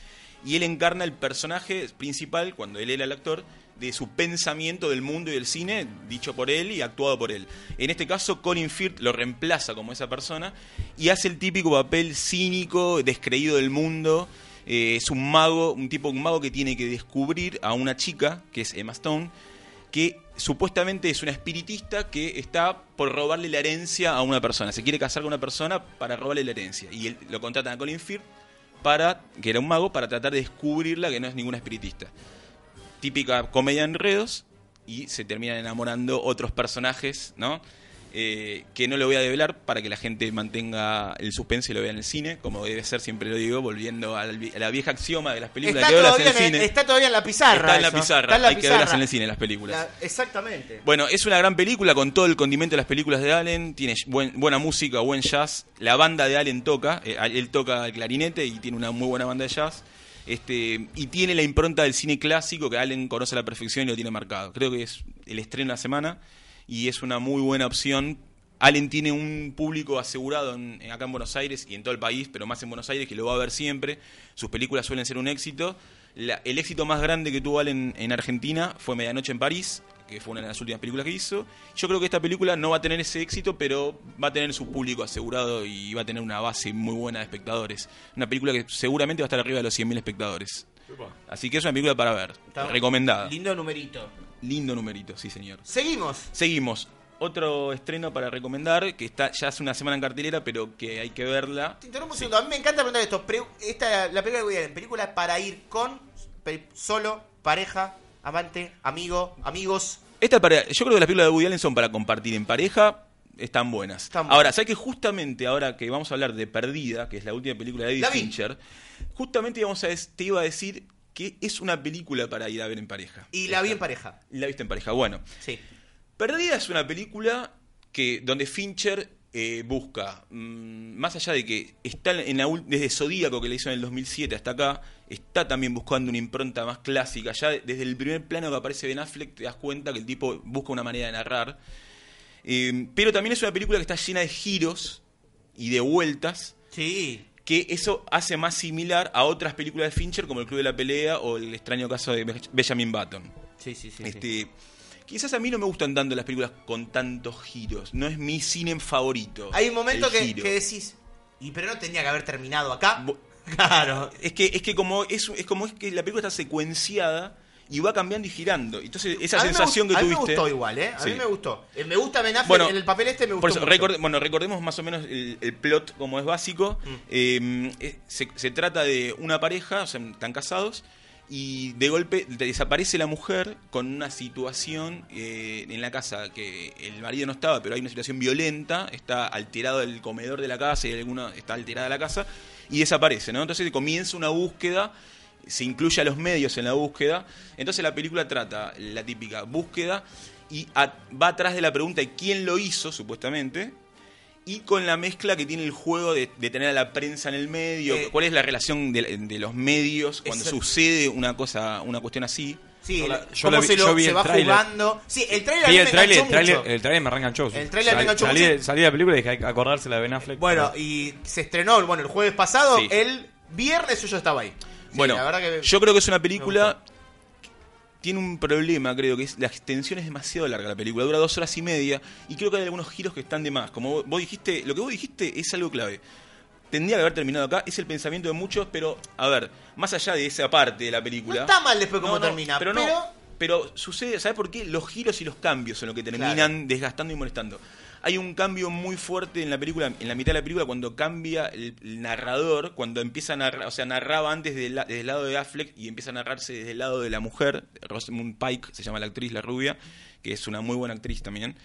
Y él encarna el personaje principal, cuando él era el actor, de su pensamiento del mundo y del cine, dicho por él y actuado por él. En este caso, Colin Firth lo reemplaza como esa persona y hace el típico papel cínico, descreído del mundo. Eh, es un mago, un tipo, un mago que tiene que descubrir a una chica, que es Emma Stone, que supuestamente es una espiritista que está por robarle la herencia a una persona. Se quiere casar con una persona para robarle la herencia. Y él, lo contratan a Colin Firth, para, que era un mago, para tratar de descubrirla que no es ninguna espiritista. Típica comedia enredos y se terminan enamorando otros personajes, ¿no? Eh, que no lo voy a develar para que la gente mantenga el suspense y lo vea en el cine, como debe ser, siempre lo digo, volviendo a la vieja axioma de las películas Está que verlas en todavía, el cine. está todavía en la pizarra. Está en la pizarra, Está en la hay que verlas en el cine las películas. La- exactamente. Bueno, es una gran película con todo el condimento de las películas de Allen. Tiene buen- buena música, buen jazz. La banda de Allen toca. eh, él toca el clarinete y tiene una muy buena banda de jazz. Este, y tiene la impronta del cine clásico que Allen conoce a la perfección y lo tiene marcado. Creo que es el estreno de la semana y es una muy buena opción. Allen tiene un público asegurado en- acá en Buenos Aires y en todo el país, pero más en Buenos Aires, que lo va a ver siempre. Sus películas suelen ser un éxito. La- el éxito más grande que tuvo Allen en Argentina fue Medianoche en París, que fue una de las últimas películas que hizo. Yo creo que esta película no va a tener ese éxito, pero va a tener su público asegurado y va a tener una base muy buena de espectadores. Una película que seguramente va a estar arriba de los 100.000 espectadores. Así que es una película para ver, Está- recomendada. Lindo numerito. Lindo numerito, sí señor. Seguimos. Seguimos. Otro estreno para recomendar, que está ya hace una semana en cartelera, pero que hay que verla. Te interrumpo un segundo. A mí me encanta preguntar esto. Pre- esta, la película que voy a ver, película para ir con, pe- solo, pareja, amante, amigo, amigos. Esta para, yo creo que las películas de Woody Allen son para compartir en pareja, están buenas. Están buenas. Ahora, ¿sabes que justamente ahora que vamos a hablar de Perdida, que es la última película de David vi. Fincher, justamente íbamos a, te iba a decir que es una película para ir a ver en pareja. Y la vi en pareja. La viste en pareja. Bueno, Sí. Perdida es una película que donde Fincher eh, busca, mm, más allá de que está en la, desde Zodíaco que le hizo en el 2007 hasta acá, está también buscando una impronta más clásica. Ya de- desde el primer plano que aparece Ben Affleck te das cuenta que el tipo busca una manera de narrar. Eh, pero también es una película que está llena de giros y de vueltas. Sí. Que eso hace más similar a otras películas de Fincher como El Club de la Pelea o El extraño caso de Be- Benjamin Button. Sí, sí, sí. Este, Quizás a mí no me gustan tanto las películas con tantos giros. No es mi cine favorito. Hay un momento que, que decís, y pero no tenía que haber terminado acá. [laughs] Claro. Es que, es que como es, es como es que la película está secuenciada y va cambiando y girando. Entonces, esa A sensación que a mí tuviste. me gustó igual, ¿eh? A Sí. mí me gustó. Eh, Me gusta Ben Affleck Bueno, en el papel este, me gustó Por eso, mucho. bueno, recordemos más o menos el, el plot como es básico. Mm. Eh, eh, se, se trata de una pareja, o sea, están casados, y de golpe desaparece la mujer con una situación eh, en la casa que el marido no estaba, pero hay una situación violenta, está alterado el comedor de la casa y alguna está alterada la casa, y desaparece, ¿no? Entonces comienza una búsqueda se incluye a los medios en la búsqueda. Entonces la película trata la típica búsqueda y a- va atrás de la pregunta de quién lo hizo, supuestamente, y con la mezcla que tiene el juego de, de tener a la prensa en el medio. Eh, ¿Cuál es la relación de, de los medios cuando Exacto. sucede una cosa, una cuestión así? Sí, Yo la- el- yo cómo vi- se, lo- yo vi se el va tráiler. jugando. Sí, el trailer mí el me trailer, enganchó el trailer, mucho. el trailer me reenganchó. El trailer me enganchó salí, mucho. de- salí de la película y dije, hay que acordarse la de Ben Affleck. Bueno, y se estrenó, bueno, el jueves pasado, Sí. el viernes yo ya estaba ahí. Bueno, la verdad que yo creo que es una película tiene un problema, creo que es la extensión es demasiado larga la película, dura dos horas y media y creo que hay algunos giros que están de más. Como vos- vos dijiste, lo que vos dijiste es algo clave. Tendría que haber terminado acá, es el pensamiento de muchos, pero a ver, más allá de esa parte de la película. No está mal después cómo No, no, termina, pero pero, no. Pero sucede, ¿sabes por qué? Los giros y los cambios son lo que terminan Claro. desgastando y molestando. Hay un cambio muy fuerte en la película, en la mitad de la película, cuando cambia el, el narrador, cuando empieza a narrar, o sea, narraba antes la- desde el lado de Affleck y empieza a narrarse desde el lado de la mujer, Rosamund Pike, se llama la actriz, la rubia, que es una muy buena actriz también.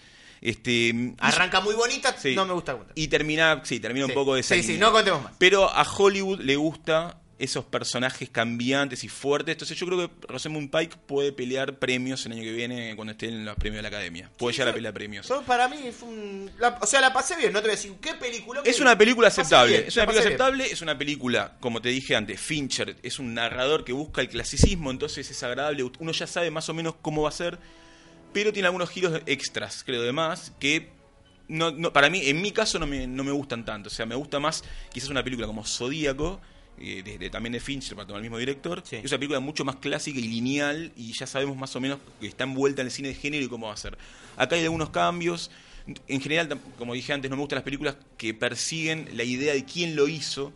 Este, arranca muy bonita, Sí. no me gusta contar. y termina, sí, termina Sí. un poco de Sí, sí, no contemos más. Pero a Hollywood le gusta esos personajes cambiantes y fuertes. Entonces yo creo que Rosamund Pike puede pelear premios el año que viene cuando esté en los premios de la Academia. Puede llegar a pelear premios. Yo, para mí fue un... la- o sea, la pasé bien, no te voy a decir qué película. Es una película aceptable. bien, es una la película bien. aceptable, es una película, como te dije antes, Fincher es un narrador que busca el clasicismo, entonces es agradable. Uno ya sabe más o menos cómo va a ser, pero tiene algunos giros extras, creo, de más, que no, no- para mí, en mi caso, no me, no me gustan tanto. O sea, me gusta más quizás una película como Zodíaco. Eh, de- de- también de Fincher, para tomar el mismo director. Es una película mucho más clásica y lineal y ya sabemos más o menos que está envuelta en el cine de género y cómo va a ser. Acá hay algunos cambios. En general, como dije antes, no me gustan las películas que persiguen la idea de quién lo hizo.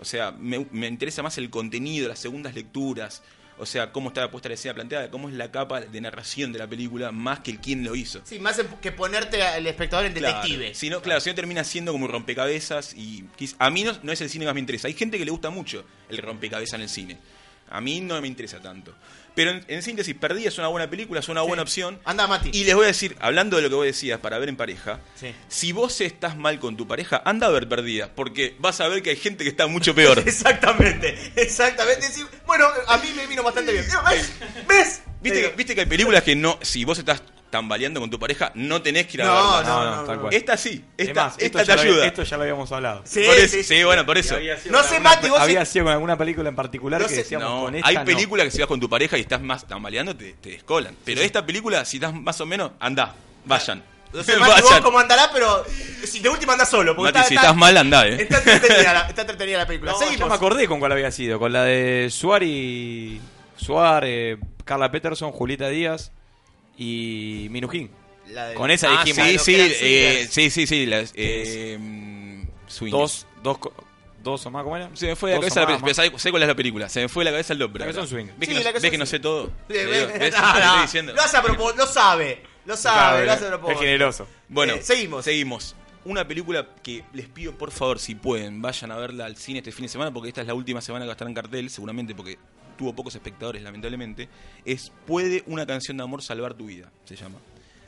O sea, me, me interesa más el contenido, las segundas lecturas. O sea, cómo está puesta la escena planteada, cómo es la capa de narración de la película, más que el quién lo hizo. Sí, más que ponerte al espectador en Claro. detective. Si no, claro, si no termina siendo como un rompecabezas y a mí no, no es el cine que más me interesa. Hay gente que le gusta mucho el rompecabezas en el cine. A mí no me interesa tanto. Pero en, en síntesis, Perdida es una buena película, es una buena opción. Anda, Mati. Y les voy a decir, hablando de lo que vos decías para ver en pareja, Sí. si vos estás mal con tu pareja, anda a ver Perdida, porque vas a ver que hay gente que está mucho peor. [laughs] Exactamente, exactamente. Sí, bueno, a mí me vino bastante bien. ¿Ves? ¿Ves? ¿Viste, que- viste que hay películas que no, si vos estás tambaleando con tu pareja, no tenés que ir a No, no, no, no, tal cual. Esta sí, Es esta, más, esto, esta te ya lo, ayuda. esto ya lo habíamos hablado. Sí, Por eso- sí, sí, sí. bueno, por eso. No sé, alguna- Mati, vos Había sido con alguna película en particular No que sé- decíamos No, con esta hay no. películas que si vas con tu pareja y estás más tambaleando, te, te descolan. Pero esta película, si estás más o menos, anda, vayan. No sé, Mati, [laughs] vos cómo andará, pero si de última andás solo. porque Mati, está- si está- estás mal, andá, eh. Está entretenida, la, [laughs] está entretenida la película. No, ya Seguimos. me acordé con cuál había sido, con la de Suar y Suar, eh, Carla Peterson, Julieta Díaz. Y Minujín. La de- Con esa Ah, dijimos. sí, sí, eh, sí, sí, sí, las, eh. Dos, dos, dos o más, ¿cómo era? Se me fue de la Dos cabeza la. ¿Sabes sé cuál es la película? Se me fue de la cabeza el nombre. La que son. ¿Ves, Sí, que, la no, que ves que son no sé todo? [laughs] Lo hace a propósito, lo sabe. Lo sabe, lo hace a propósito. Es generoso. Bueno, Eh, seguimos. Seguimos. Una película que les pido, por favor, si pueden, vayan a verla al cine este fin de semana, porque esta es la última semana que va a estar en cartel, seguramente porque tuvo pocos espectadores, lamentablemente. Es Puede una canción de amor salvar tu vida, se llama.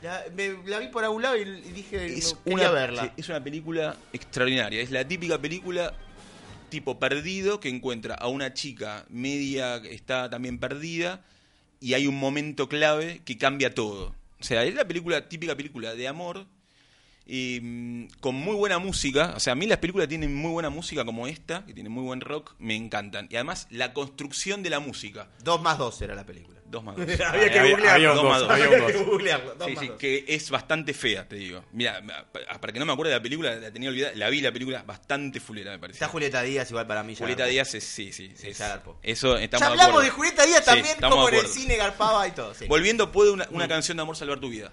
La, me- la vi por algún lado y, dije, Es no, quería una, verla. sí, es una película extraordinaria. Es la típica película tipo perdido que encuentra a una chica media que está también perdida y hay un momento clave que cambia todo. O sea, es la película, típica película de amor y, mm, con muy buena música. O sea, a mí las películas tienen muy buena música como esta, que tiene muy buen rock, me encantan. Y además la construcción de la música. Dos más dos era la película. Dos más [laughs] dos. Había que googlearlo. había un Dos más dos. Había había un [laughs] que dos. googlearlo. Sí, más sí, dos. que es bastante fea, te digo. Mira, pa- para que no me acuerde de la película, la tenía olvidada, la vi la película bastante fulera, me parece. Está Julieta Díaz igual para mí. ya Julieta. Díaz es, sí, sí, Sí, es-. Eso estamos Ya de hablamos de Julieta Díaz Sí, también, estamos como en el cine garpaba y todo. sí. Volviendo, puede una, Mm. una canción de amor salvar tu vida.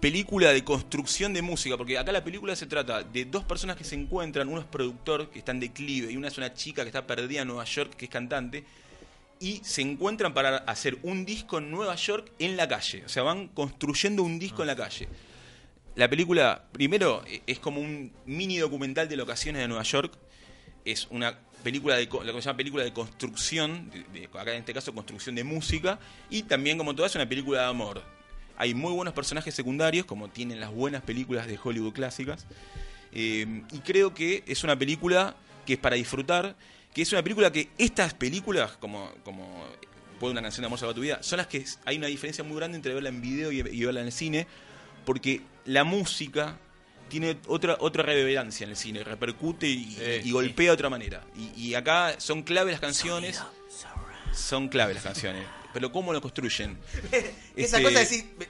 Película de construcción de música, porque acá la película se trata de dos personas que se encuentran, uno es productor, que está en declive, y una es una chica que está perdida en Nueva York, que es cantante, y se encuentran para hacer un disco en Nueva York en la calle. O sea, van construyendo un disco en la calle. La película, primero, e- es como un mini documental de locaciones de Nueva York. Es una película de lo que se llama película de construcción, de- acá en este caso construcción de música, y también como toda es una película de amor. Hay muy buenos personajes secundarios, como tienen las buenas películas de Hollywood clásicas. Eh, y creo que es una película que es para disfrutar, que es una película que estas películas, como, como Puede una canción de amor salvar tu vida, son las que hay una diferencia muy grande entre verla en video y, y verla en el cine, porque la música tiene otra otra reverberancia en el cine, repercute y, y golpea de otra manera. Y, y acá son clave las canciones, son clave las canciones, pero cómo lo construyen. [laughs] Esa Este- cosa de decir, me,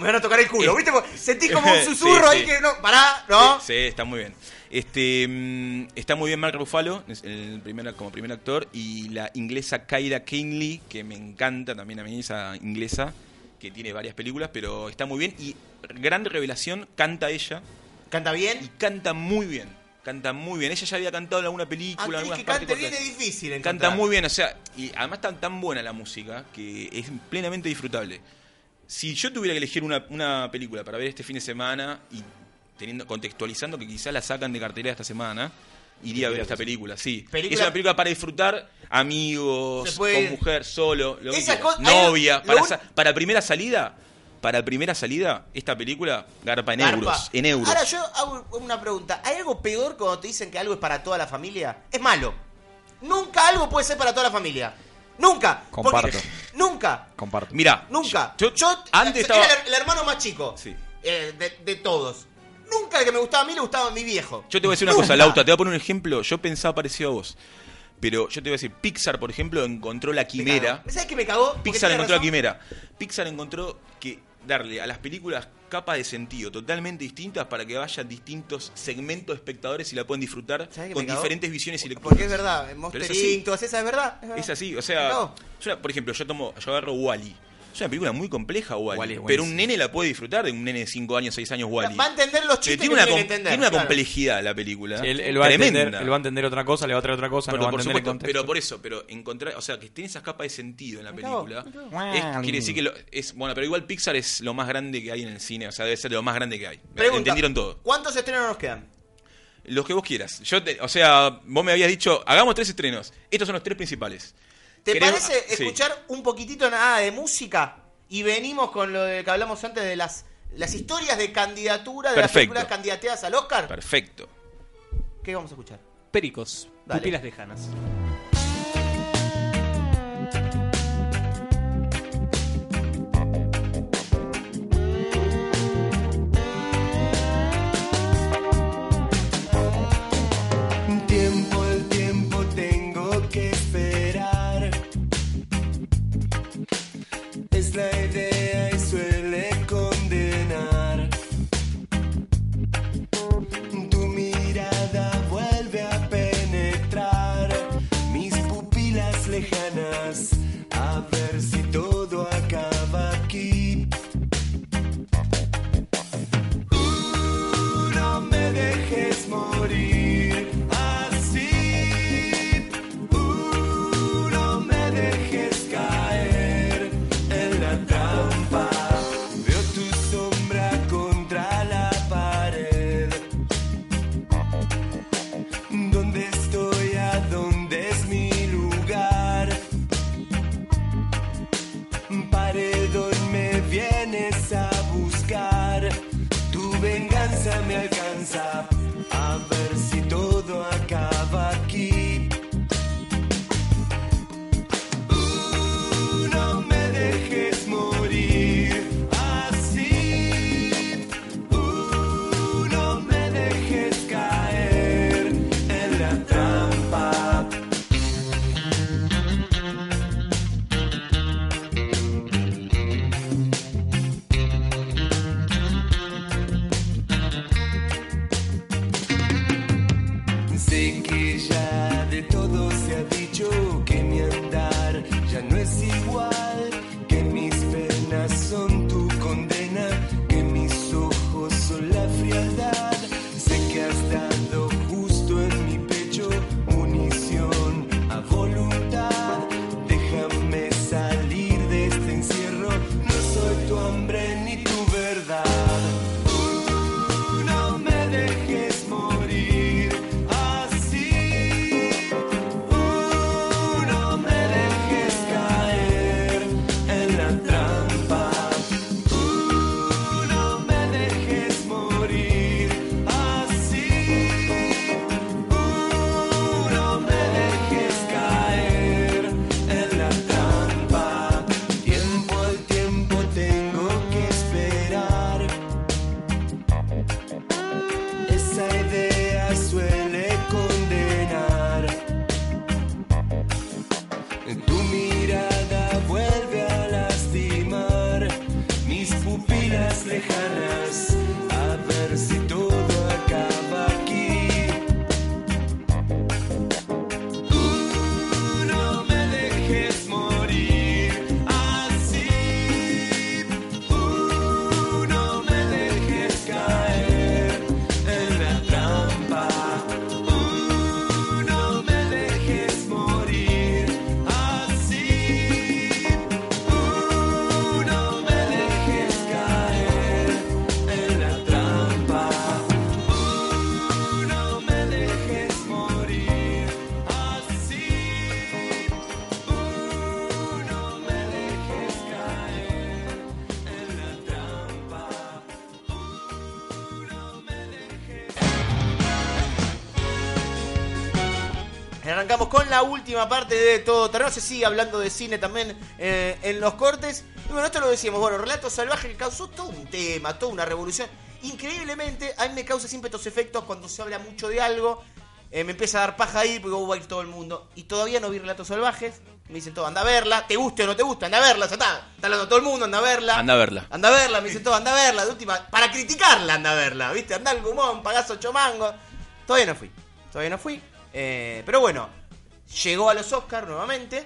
van a tocar el culo, ¿viste? Porque Sentí [laughs] como un Sí, susurro ahí sí. que no, pará, ¿no? Sí, sí, está muy bien. Este mm, está muy bien Mark Ruffalo el primer, como primer actor y la inglesa Kyra Kingley que me encanta también a mí esa inglesa que tiene varias películas pero está muy bien y gran revelación canta ella ¿Canta bien? y canta muy bien canta muy bien ella ya había cantado en alguna película Actriz que cante bien es difícil Canta muy bien, o sea, y además está tan buena la música que es plenamente disfrutable. Si yo tuviera que elegir una, una película para ver este fin de semana y teniendo contextualizando que quizás la sacan de cartelera esta semana, iría a ver esta película, sí. Película- Es una película para disfrutar, amigos, puede con mujer, solo, lo que novia, para, un- para primera salida, para primera salida, esta película garpa en Garpa. euros, en euros. Ahora yo hago una pregunta. ¿Hay algo peor cuando te dicen que algo es para toda la familia? Es malo. Nunca algo puede ser para toda la familia. Nunca. Porque- Comparto. [laughs] Nunca. Comparto. Mira, Nunca. yo- Yo, antes era estaba- el, el hermano más chico Sí. eh, de, de todos. Nunca el que me gustaba a mí le gustaba a mi viejo. Yo te voy a decir una Nunca. cosa, Lauta, te voy a poner un ejemplo. Yo pensaba parecido a vos. Pero yo te voy a decir, Pixar, por ejemplo, encontró la Me quimera. ¿Sabes qué me cagó? Pixar encontró la quimera. Pixar encontró que darle a las películas capas de sentido totalmente distintas para que vayan distintos segmentos de espectadores y la puedan disfrutar ¿Sabés qué con diferentes visiones y lecturas. Porque es verdad, Monster Pero es así. Inc., todas esas, es verdad. Es, verdad. Es así, o sea, yo, por ejemplo, yo tomo, yo agarro Wally. Es una película muy compleja, Wally. Pero un nene la puede disfrutar de un nene de 5 años, 6 años, Wally. Va a entender los chistes tiene que una, tiene que entender. tiene una claro. complejidad la película. Sí, él, él va a tremenda. entender, él va a entender otra cosa, le va a traer otra cosa, Pero no va a por entender el supuesto, contexto. pero por eso, pero encontrar, o sea, que tiene esas capas de sentido en la película. Es- quiere decir que lo- es bueno, pero igual Pixar es lo más grande que hay en el cine, o sea, debe ser lo más grande que hay. Pregunta, Entendieron todo. ¿Cuántos estrenos nos quedan? Los que vos quieras. Yo te- o sea, vos me habías dicho, hagamos tres estrenos. Estos son los tres principales. ¿Te ¿Querés- parece sí. escuchar un poquitito nada de música? Y venimos con lo de que hablamos antes de las, las historias de candidatura de las películas candidateadas al Oscar. Perfecto. ¿Qué vamos a escuchar? Pericos, Dale. pupilas lejanas. Arrancamos con la última parte de todo terreno. Se sigue hablando de cine también eh, en los cortes. Y bueno, esto lo decíamos. Bueno, Relato Salvaje que causó todo un tema, toda una revolución. Increíblemente, a mí me causa siempre estos efectos cuando se habla mucho de algo. Eh, me empieza a dar paja ahí porque va a ir todo el mundo. Y todavía no vi Relatos Salvajes. Me dicen todo, anda a verla. ¿Te guste o no te gusta? Anda a verla, ya está. Está hablando todo el mundo, anda a verla. Anda a verla. Anda a verla, me dicen todo, anda a verla. De última, para criticarla, anda a verla. ¿Viste? Anda al gumón, pagás ocho mangos. Todavía no fui. Todavía no fui. Eh, pero bueno, llegó a los Oscars nuevamente.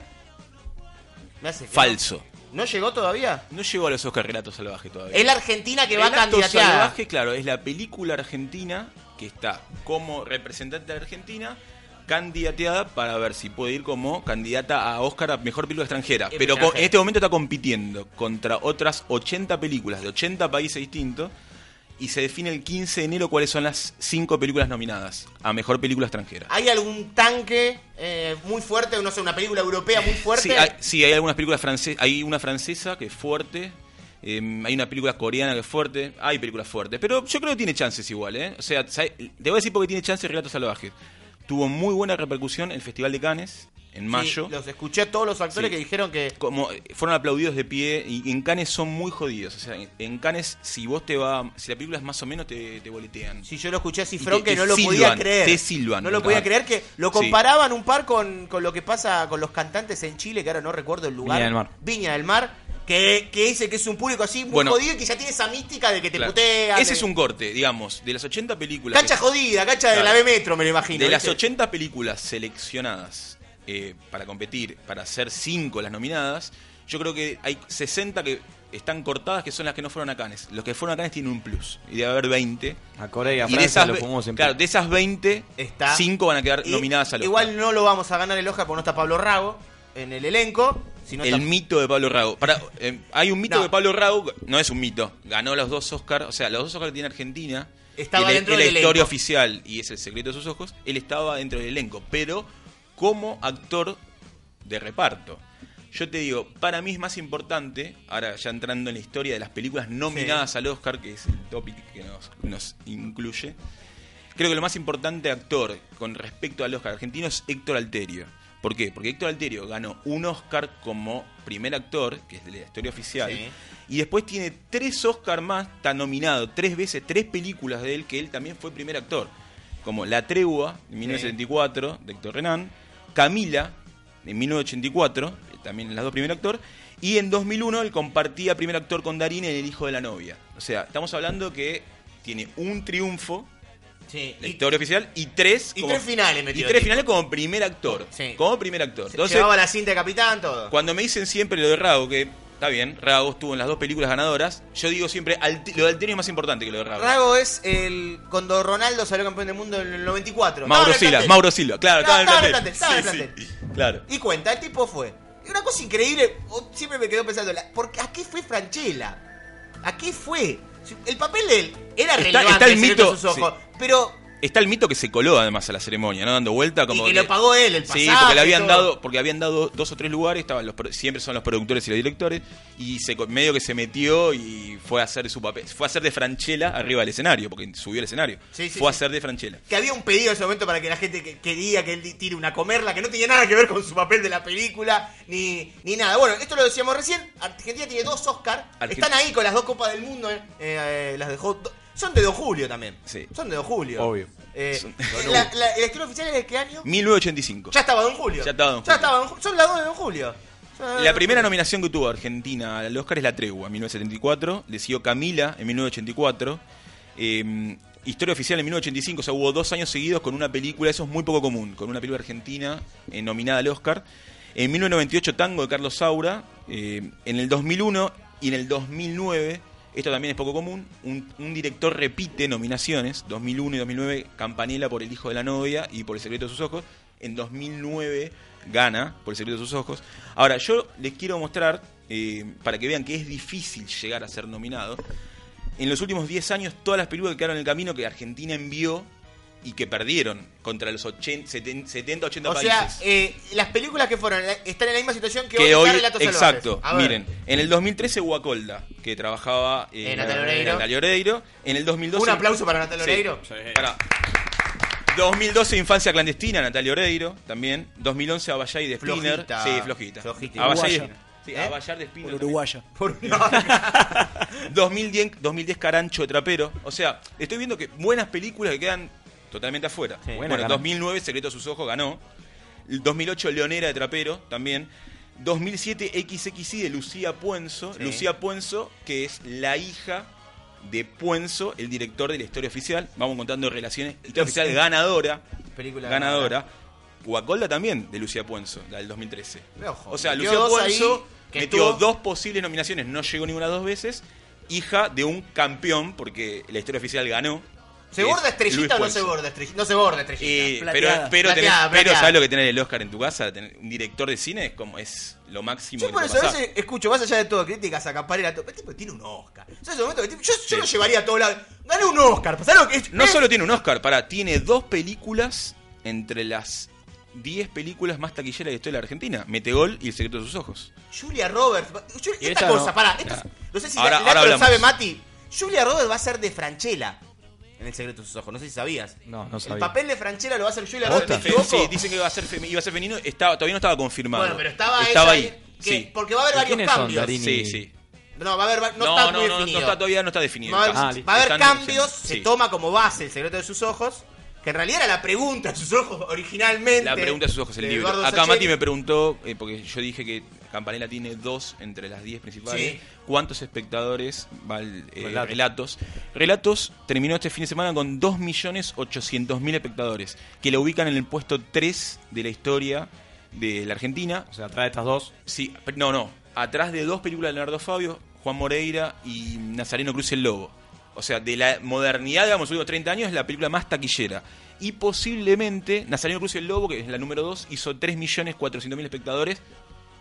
Me hace Falso. ¿No llegó todavía? No llegó a los Oscar Relato Salvaje todavía. Es la Argentina que va Relato candidateada. Salvaje, claro, es la película argentina que está como representante de Argentina candidateada para ver si puede ir como candidata a Oscar a Mejor Película Extranjera. Es Pero en este momento está compitiendo contra otras 80 películas de 80 países distintos y se define el 15 de enero cuáles son las 5 películas nominadas a Mejor Película Extranjera. ¿Hay algún tanque eh, muy fuerte? No sé, una película europea muy fuerte. Sí, hay, sí, hay algunas películas francesas. Hay una francesa que es fuerte. eh, hay una película coreana que es fuerte. Hay películas fuertes. Pero yo creo que tiene chances igual, ¿eh? O sea, te voy a decir porque tiene chances Relatos Salvajes. Tuvo muy buena repercusión el Festival de Cannes en mayo. Sí, los escuché a todos los actores Sí. que dijeron que. Como eh, fueron aplaudidos de pie y en Cannes son muy jodidos. O sea, en- Cannes, si vos te va. Si la película es más o menos, te, te boletean. Si yo lo escuché a Cifrón te- que te no lo podía creer. Te silban. No lo podía creer que lo Sí. comparaban un par con, con lo que pasa con los cantantes en Chile, que ahora no recuerdo el lugar. Viña del Mar. Viña del Mar, que, que dice que es un público así muy Bueno. jodido y que ya tiene esa mística de que te Claro. putean. Ese de- es un corte, digamos, de las 80 películas. Cancha que- jodida, cancha de Claro. la B Metro, me lo imagino. De las ¿viste? 80 películas seleccionadas eh, para competir, para ser 5 las nominadas, yo creo que hay 60 que están cortadas que son las que no fueron a Cannes. Los que fueron a Cannes tienen un plus. Y debe haber 20. A Corea, a y de Francia esas, lo fumamos en Claro, de esas 20, Está. 5 van a quedar Y nominadas al Oscar. Igual no lo vamos a ganar el Oscar porque no está Pablo Rago en el elenco. Si no el está- mito de Pablo Rago. Para, eh, hay un mito No. de Pablo Rago, no es un mito. Ganó los dos Oscars, o sea, los dos Oscars que tiene Argentina. Estaba le- dentro es la del historia elenco. oficial y es el secreto de sus ojos. Él estaba dentro del elenco, pero como actor de reparto. Yo te digo, para mí es más importante, ahora ya entrando en la historia de las películas nominadas al Oscar, que es el topic que nos, nos incluye, creo que lo más importante actor con respecto al Oscar argentino es Héctor Alterio. ¿Por qué? Porque Héctor Alterio ganó un Oscar como primer actor, que es de la historia oficial, Sí. y después tiene tres Oscar más, está nominado tres veces, tres películas de él, que él también fue primer actor, como La Tregua, en 1974, de Héctor Renan, Camila, en 1984, también en las dos primer actor, y en 2001 él compartía primer actor con Darín en El Hijo de la Novia. O sea, estamos hablando que tiene un triunfo Sí, La y- historia oficial. Y tres. Y como- tres finales Y tres tipo. finales como primer actor. Sí. Como primer actor. Entonces, Llevaba la cinta de capitán, todo. cuando me dicen siempre lo de Rago, que está bien, Rago estuvo en las dos películas ganadoras, yo digo siempre, Alti- lo de Altini es más importante que lo de Rago. Rago es el cuando Ronaldo salió campeón del mundo en el 94. Mauro Estaba en el Silva, plantel. Mauro Silva, claro, Estaba- estaba en el estaba en el plantel. plantel, estaba en el Sí, sí, claro. Y cuenta, el tipo fue. Y una cosa increíble, o- siempre me quedó pensando, la- ¿por qué- ¿a qué fue Franchella? ¿A qué fue? Si- El papel de él era Está- relevante, está el el secreto de mito, sus ojos, pero Está el mito que se coló además a la ceremonia, ¿no? Dando vuelta como. Y que lo pagó él, el Sí, pasaje porque le habían dado, porque habían dado dos o tres lugares, estaban los, siempre son los productores y los directores, y se medio que se metió y fue a hacer su papel, fue a hacer de Franchella arriba del escenario, porque subió al escenario. Sí, sí, fue a sí. hacer de Franchella. que había un pedido en ese momento para que la gente que quería que él tire una comerla, que no tenía nada que ver con su papel de la película, ni, ni nada. Bueno, esto lo decíamos recién, Argentina tiene dos Oscars, Argen- están ahí con las dos Copas del Mundo, eh, eh, las dejó... Son de Don Julio también. Sí. Son de Don Julio. Obvio. Eh, Son- la, la, ¿La historia oficial es de qué año? 1985. Ya estaba Don Julio. Ya estaba Don Ya Julio. estaba Don Julio. Son las dos de Don Julio. La primera nominación que tuvo Argentina al Oscar es La Tregua, en 1974. Le siguió Camila, en 1984. Eh, Historia Oficial en 1985. O sea, hubo dos años seguidos con una película, eso es muy poco común, con una película argentina eh, nominada al Oscar. En 1998 Tango de Carlos Saura. Eh, en el 2001 y en el 2009, esto también es poco común, un, director repite nominaciones. 2001 y 2009 Campanella por El Hijo de la Novia y por El Secreto de sus Ojos. En 2009 gana por El Secreto de sus Ojos. Ahora, yo les quiero mostrar, eh, para que vean que es difícil llegar a ser nominado, en los últimos 10 años todas las películas que quedaron en el camino que Argentina envió y que perdieron contra los 80, 70, 70 80 O sea, países. eh, las películas que fueron están en la misma situación que, que hoy Relatos exacto, miren, en el 2013 Guacolda, que trabajaba eh, Eh, Natalia Oreiro. En el 2012 Un aplauso para Natalia Sí. Oreiro. Para. 2012 Infancia Clandestina, Natalia Oreiro, también. 2011 Abayay de Spinner. Flojita. Sí, flojita. Flojita. Abayay sí, ¿Eh? De Spinner. Por uruguaya. Por- 2010, 2010 Carancho de Trapero. O sea, estoy viendo que buenas películas que quedan totalmente afuera. bueno, Carancho. 2009 Secreto a sus ojos ganó. El 2008 Leonera de Trapero también. 2007 XXI de Lucía Puenzo. Sí. Lucía Puenzo, que es la hija de Puenzo, el director de la historia oficial. Vamos contando relaciones. Historia oficial ganadora. Película ganadora. Guacolda también de Lucía Puenzo, la del 2013. Pero, ojo, O sea, Lucía Puenzo metió estuvo- dos posibles nominaciones, no llegó ninguna dos veces. Hija de un campeón, porque la historia oficial ganó. ¿Se borda estrellita o no se borda estrellita? No se borda estrellita. Y- pero, Plateada. pero, tenés- Plateada, pero. ¿sabes lo que tener el Oscar en tu casa? Tener un director de cine es como es lo máximo Yo que por eso a veces escucho, más allá de todo, críticas a Caparela, todo, este tipo tiene un Oscar. Momento que yo, yo Sí. lo llevaría a todos lados. Gané un Oscar. ¿Sabes lo que es? No solo tiene un Oscar, para, tiene dos películas entre las 10 películas más taquilleras de la historia de la Argentina. Metegol y El secreto de sus ojos. Julia Roberts. Esta esta cosa, no. pará. esto es- no sé si Ahora- la, ahora la- lo sabe Mati. Julia Roberts va a ser de Franchella en El secreto de sus ojos. No sé si sabías. No, no El sabía. papel de Franchella lo va a hacer Julia. Roberts. Sí, dicen que iba a ser, femi- iba a ser femenino. Estaba, todavía no estaba confirmado. Bueno, pero estaba, Estaba ella ahí. que- sí. Porque va a haber ¿Y varios quiénes son, cambios. Sí, sí. No, va a haber, va- no, No, está no, muy no, no, definido. está, todavía no está definido. Va a haber, Ah, va listo. a haber Están cambios, se Sí. toma como base el secreto de sus ojos, que en realidad era la pregunta de sus ojos originalmente. La pregunta de sus ojos, el libro. Eduardo Acá Sacheri. Mati me preguntó, eh, porque yo dije que Campanella tiene dos entre las 10 principales. Sí. ¿Cuántos espectadores va el, eh, Relatos. relatos. relatos? terminó este fin de semana con 2.800.000 espectadores, que la ubican en el puesto 3 de la historia de la Argentina. O sea, atrás de estas dos. Sí, no, no. Atrás de dos películas de Leonardo Fabio, Juan Moreira y Nazareno Cruz el Lobo. O sea, de la modernidad, digamos, los últimos 30 años, es la película más taquillera. Y posiblemente Nazareno Cruz el Lobo, que es la número 2, hizo 3.400.000 espectadores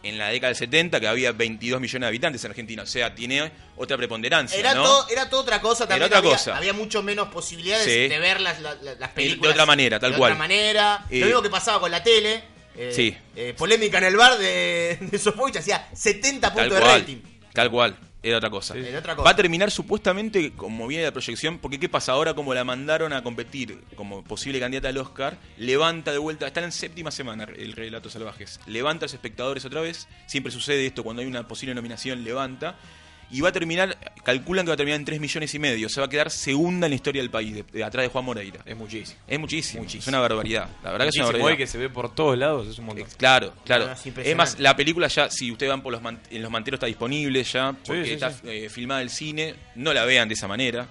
en la década del 70, que había 22 millones de habitantes en Argentina. O sea, tiene otra preponderancia, Era, ¿no? todo, era todo otra cosa también. Era otra había, cosa. había mucho menos posibilidades Sí. de ver las, las, las de películas. otra manera, tal de cual. otra manera. Eh, Lo mismo que pasaba con la tele. eh, Sí. eh, polémica en el bar de, [laughs] de Sofovich hacía 70 Tal puntos de rating. tal cual. Era otra cosa. Era otra cosa. Va a terminar supuestamente como viene la proyección, porque ¿qué pasa ahora? Como la mandaron a competir como posible candidata al Oscar, levanta de vuelta, está en séptima semana el Relatos Salvajes, levanta a los espectadores otra vez, siempre sucede esto cuando hay una posible nominación, levanta, y va a terminar, calculan que va a terminar en 3 millones y medio, se va a quedar segunda en la historia del país, de, de atrás de Juan Moreira. Es muchísimo. Es muchísimo, es una barbaridad, la verdad que es una barbaridad. que se ve por todos lados, es un montón. Eh, Claro, claro. No, es más, la película ya, si ustedes van por los man- en los manteros está disponible ya, porque sí, está sí. eh, filmada el cine, no la vean de esa manera.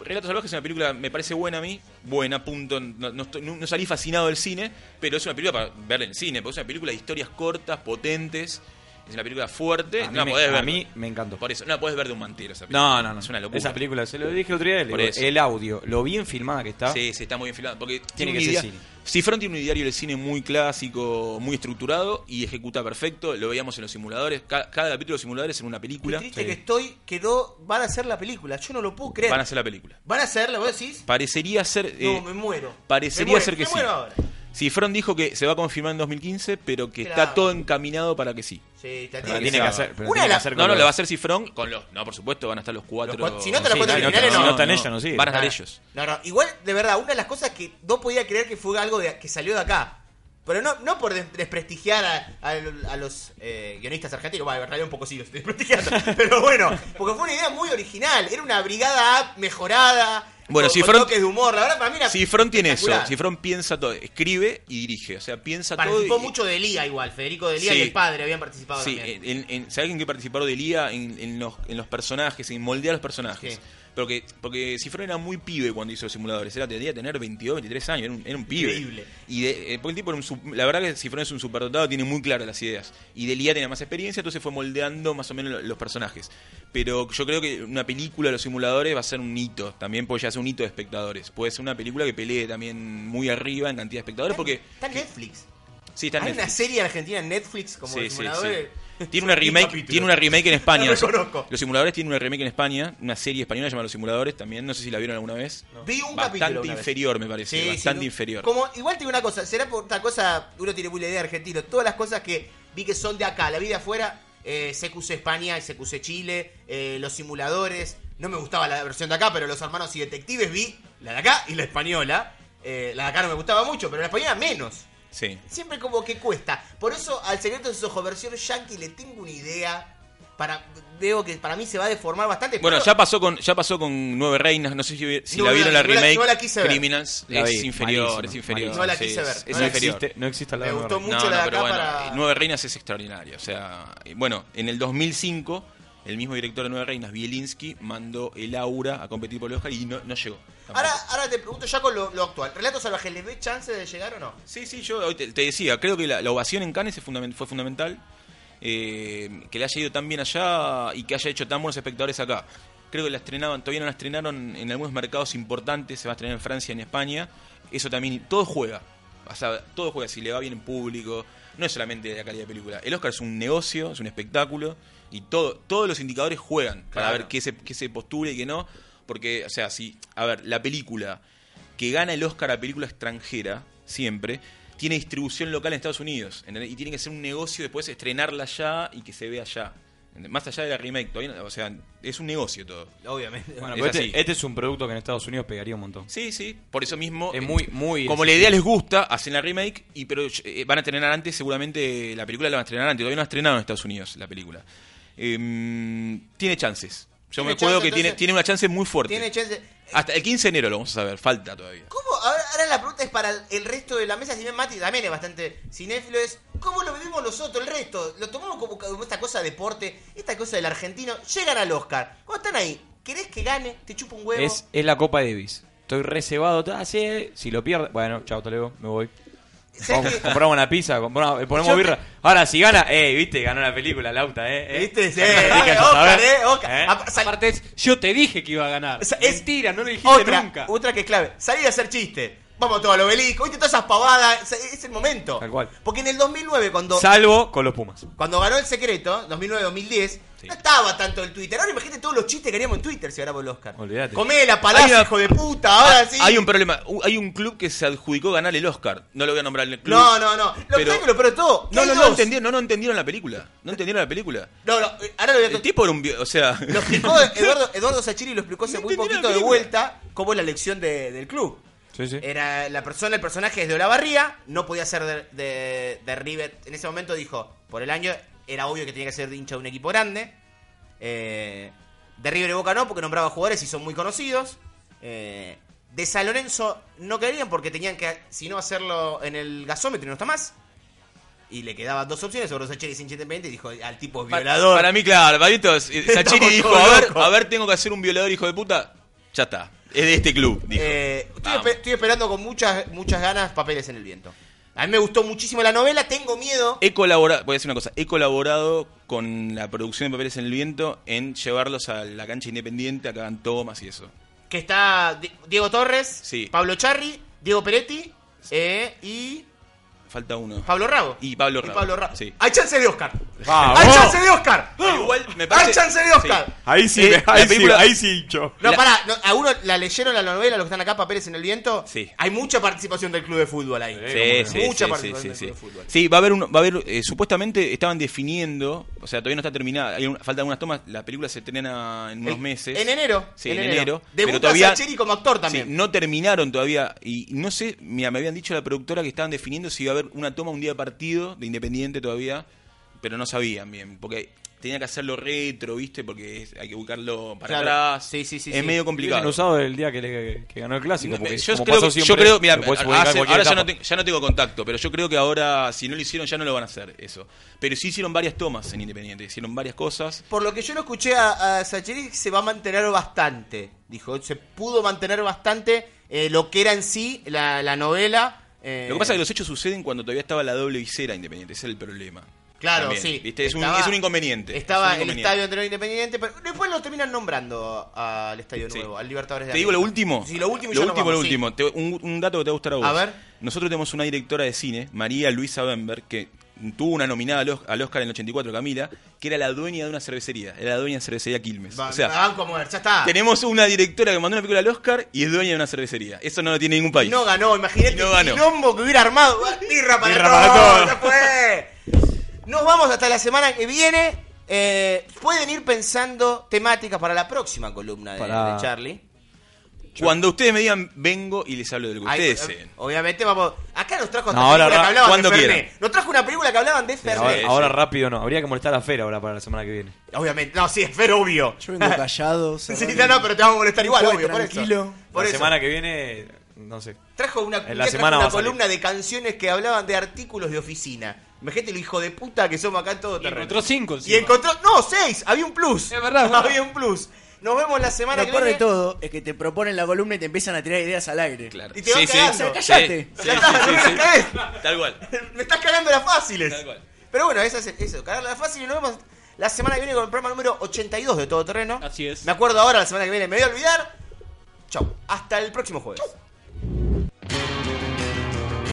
Relatos Salvajes es una película, me parece buena a mí, buena, punto. No, no estoy- no- no salí fascinado del cine, pero es una película para verla en cine, porque es una película de historias cortas, potentes, es una película fuerte. A no la me- podés a ver. mí me encantó. Por eso, no la podés ver de un mantero esa película. No, no, no. Es una locura. Esa película, se lo dije el otro día, Por digo, eso. el audio, lo bien filmada que está. Sí, sí, está muy bien filmado. Porque Tiene que ser cine. Cifrón tiene un ideario del cine muy clásico, muy estructurado y ejecuta perfecto. Lo veíamos en los simuladores. Ca- Cada, capítulo de los simuladores en una película. Triste que estoy, que no van a hacer la película. Yo no lo puedo creer. Van a hacer la película. ¿Van a hacerla, vos decís? Parecería ser. No, eh, me muero. Parecería Me muero, ser que me sí. muero ahora. Cifrón dijo que se va a confirmar en 2015, pero que Claro. está todo encaminado para que sí. Sí, te tiene tiene que hacer- pero Una tiene de que hacer No, no, le va a hacer Cifrón con los. No, por supuesto, van a estar los cuatro. Los cuatro- si no te la Sí, cuatro no, no, no. no están ellos, no sigue. Van a estar Ah. ellos. No, no, igual, de verdad, una de las cosas que no podía creer que fue algo de- que salió de acá. Pero no, no por des- desprestigiar a, a- a los eh, guionistas argentinos. Bueno, en realidad un poco sí los estoy desprestigiando. [laughs] pero bueno, porque fue una idea muy original. Era una brigada A mejorada. Bueno, Cifrón- de humor. La verdad, para mí era Cifrón tiene eso. Cifrón piensa todo. Escribe y dirige. O sea, piensa todo. Participó y- mucho de igual. Federico de Lía Sí. y el padre habían participado Sí, también. en, en, ¿sabés en qué participó de Lía? En, en los, en los personajes, en moldear los personajes. Sí. Pero que, porque Cifrón era muy pibe cuando hizo los simuladores. Era, debía tener 22, 23 años. Era un, era un pibe. Increíble. Y de, eh, porque el tipo era un sub- la verdad que Cifrón es un superdotado, tiene muy claras las ideas. Y de Lía tenía más experiencia, entonces fue moldeando más o menos lo- los personajes. Pero yo creo que una película de los simuladores va a ser un hito. También puede ya ser un hito de espectadores. Puede ser una película que pelee también muy arriba en cantidad de espectadores. Porque Está en Netflix. sí, está en Hay una serie argentina en Netflix como Sí, de sí, simuladores. Tiene una remake, tiene una remake en España. Los simuladores tienen una remake en España, una serie española llamada Los Simuladores también, no sé si la vieron alguna vez. Vi un Bastante capítulo vez. inferior me parece, Sí, bastante inferior. Como, igual digo una cosa, será por otra cosa, uno tiene muy la idea de argentino. Todas las cosas que vi que son de acá, la vida afuera, eh, CQC España y CQC Chile, eh, los simuladores. No me gustaba la versión de acá, pero los hermanos y detectives vi la de acá y la española. Eh, la de acá no me gustaba mucho, pero la española menos. Sí. Siempre como que cuesta. Por eso al secreto de sus ojos versión yankee le tengo una idea. Para, veo que para mí se va a deformar bastante. Bueno, pero- ya pasó con ya pasó con Nueve Reinas, no sé si, si No la vieron la no la- remake. no la quise ver. Criminals La es inferior, es inferior. No la quise es- ver, Es, no la inferior. existe, no existe la Me de gustó mucho no, la no, de pero acá bueno, para- Nueve Reinas es extraordinaria. O sea, eh, bueno, en el 2005, el mismo director de Nueve Reinas, Bielinski, mandó el Aura a competir por el Oscar y no, no llegó. tampoco. Ahora, ahora te pregunto ya con lo, lo actual. ¿Relatos salvajes les ve chance de llegar o no? Sí, sí, yo hoy te, te decía, creo que la, la ovación en Cannes fundament- fue fundamental. eh, que le haya ido tan bien allá y que haya hecho tan buenos espectadores acá. Creo que la estrenaban, todavía no la estrenaron en algunos mercados importantes, se va a estrenar en Francia y en España. Eso también, todo juega. O sea, todo juega, si le va bien en público. No es solamente la calidad de película. El Oscar es un negocio, es un espectáculo. Y todo, todos los indicadores juegan para ver qué se, qué se postula y qué no. Porque, o sea, si, a ver, la película que gana el Oscar a película extranjera, siempre, tiene distribución local en Estados Unidos. ¿entendés? Y tiene que ser un negocio después estrenarla allá y que se vea allá. Más allá de la remake, todavía no- o sea, es un negocio todo. Obviamente. Bueno, Es este, este es un producto que en Estados Unidos pegaría un montón. Sí, sí, por eso mismo. Es eh, muy, muy. Como la idea les gusta, hacen la remake, y pero eh, van a estrenar antes, seguramente la película la van a estrenar antes. Todavía no ha estrenado en Estados Unidos la película. Em, tiene chances. Yo Tiene me chance, que tiene, entonces- tiene una chance muy fuerte. Tiene chance. Hasta el 15 de enero lo vamos a saber, falta todavía. ¿Cómo? Ahora, ahora la pregunta es para el- el resto de la mesa. Si bien Mati también es bastante cinéfilo, es ¿cómo lo vivimos nosotros, el resto? Lo tomamos como, como esta cosa de deporte, esta cosa del argentino. Llegan al Oscar. Cuando están ahí, ¿querés que gane? ¿Te chupa un huevo? Es, es la Copa Davis. Estoy reservado. Ah, sí, si lo pierde. Bueno, chao, Toledo, me voy. Compramos una pizza, compramos, eh, ponemos Yo birra. Ahora, si gana, eh, viste, ganó la película, Lauta, eh. eh. ¿Viste? Sí, eh, Oscar, eh, Oscar. Aparte es, yo te dije que iba a ganar. Es- Mentira, no lo dijiste otra, nunca. otra que es clave. Salir a hacer chiste. Vamos todo al obelisco. ¿Viste? Todas esas pavadas. Es, es el momento. Tal cual. Porque en el 2009, cuando, Salvo con los Pumas. cuando ganó el secreto, 2009-2010, no estaba tanto el Twitter. Ahora imagínate todos los chistes que haríamos en Twitter si ganamos el Oscar. Olvídate. Comé la palacio, hijo de puta. Ahora sí. Hay un problema. Hay un club que se adjudicó ganar el Oscar. No lo voy a nombrar en el club. No, no, no. Lo Pero- que lo peor de todo. No, no, no entendieron, no, no entendieron la película. No entendieron la película. No, no, eh, ahora lo voy a El tipo era un. O sea. Lo explicó [laughs] Eduardo, Eduardo Sachiri lo explicó hace No muy poquito de vuelta cómo es la elección de- del club. Sí, sí. Era la persona, el personaje es de Olavarría, no podía ser de, de, de River. En ese momento dijo, por el año era obvio que tenía que ser hincha de un equipo grande. Eh, de River y Boca no, porque nombraba jugadores y son muy conocidos. Eh, de San Lorenzo no querían porque tenían que, si no, hacerlo en el gasómetro y no está más. Y le quedaban dos opciones, sobre Sachiri es hincha independiente y dijo, al tipo es violador. Para mí, claro, para mí todos- [laughs] Sachiri Estamos dijo, ver, a ver, tengo que hacer un violador hijo de puta. Ya está. Es de este club, dijo. Eh, estoy, Vamos. espe- estoy esperando con muchas, muchas ganas Papeles en el Viento. A mí me gustó muchísimo la novela, tengo miedo. He colaborado, voy a decir una cosa, he colaborado con la producción de Papeles en el Viento en llevarlos a la cancha independiente, a que hagan tomas y eso. Que está Di- Diego Torres, Sí. Pablo Charri, Diego Peretti eh, y Falta uno. Pablo Rago. Y Pablo Y Rabo. Pablo Rabo. Sí. Hay chance de Oscar. Vamos. Hay chance de Oscar. Igual me parece- Hay chance de Oscar. Sí. Ahí sí, Eh, ahí, película- sí, ahí sí, hincho. No, La- pará, no, ¿a uno la leyeron la novela, los que están acá, Papeles en el Viento? Sí. Hay mucha participación del club de fútbol ahí. Sí, sí, mucha sí, participación sí, del sí, club de fútbol. Sí, va a haber, un- va a haber eh, supuestamente estaban definiendo, o sea, todavía no está terminada, hay un- faltan algunas tomas, la película se estrena en unos El- meses. En enero. Sí, en en enero. enero. Pero todavía Sacheri como actor también. Sí, no terminaron todavía y no sé, mira, me habían dicho la productora que estaban definiendo si iba a haber una toma un día de partido de Independiente todavía, pero no sabían bien, porque tenía que hacerlo retro, ¿viste? Porque es- hay que ubicarlo para Claro. atrás. Sí, sí, sí, es sí. medio complicado. usado el día que, le- que ganó el clásico. No, porque yo, creo, pasó que- siempre, yo creo, mira, hace- ahora ya etapa. no, tengo, ya no tengo contacto, pero yo creo que ahora, si no lo hicieron, ya no lo van a hacer eso. Pero sí hicieron varias tomas en Independiente, hicieron varias cosas. Por lo que yo lo escuché a, a Sacheri, se va a mantener bastante. Dijo, se pudo mantener bastante eh, lo que era en sí la, la novela. Eh, Lo que pasa es que los hechos suceden cuando todavía estaba la doble visera Independiente, ese es el problema. Claro, También, sí. ¿viste? Es, un, Estaba- es un inconveniente. Estaba es un el estadio anterior independiente, pero después lo terminan nombrando al estadio Sí. nuevo, al Libertadores de ¿Te digo lo último? Sí, lo último y Lo último, lo sí. último. Te- un, un dato que te va a gustar a vos. A ver. Nosotros tenemos una directora de cine, María Luisa Bember, que tuvo una nominada al, Os- al Oscar en el 84, Camila, que era la dueña de una cervecería. Era la dueña de cervecería Quilmes. Va, o sea, me banco a mover, ya está. tenemos una directora que mandó una película al Oscar y es dueña de una cervecería. Eso no lo tiene ningún Y país. no ganó, imagínate no ganó. el quilombo que hubiera armado. Birra para Birra todo, para todo. ya fue. Nos vamos hasta la semana que viene. Eh, pueden ir pensando temáticas para la próxima columna de, Para- de Charlie. Cuando ustedes me digan, vengo y les hablo de lo que ustedes eh, deseen. Obviamente vamos. Acá nos trajo No, ahora ra- que hablaban cuando de Fernet. quieran. Nos trajo una película que hablaban de Sí, Fernet. ahora, rápido no. Habría que molestar a Fer ahora para la semana que viene. Obviamente. No, sí, es Fer, obvio. Yo vengo [laughs] callado. Sí, no, no, pero te vamos a molestar igual, obvio, por eso. tranquilo. Por la eso. semana que viene, no sé. Trajo una, la trajo semana una va a salir. columna de canciones que hablaban de artículos de oficina. Imagínate lo hijo de puta que somos acá en todo Y terreno. encontró cinco. Y encima. encontró. No, seis. Había un plus. Es verdad, es verdad. Había un plus. Nos vemos la semana Lo que peor de todo es que te proponen la columna y te empiezan a tirar ideas al aire. Claro. Y te Sí, sí. cagando. O sea, callate. Sí, Ya sí, está, sí, no me las sí. Tal cual. Me estás cagando las fáciles. Tal cual. Pero bueno, eso es eso. Cagarla las fáciles. Nos vemos la semana que viene con el programa número 82 de Todo Terreno. Así es. Me acuerdo ahora, la semana que viene me voy a olvidar. Chau. Hasta el próximo jueves.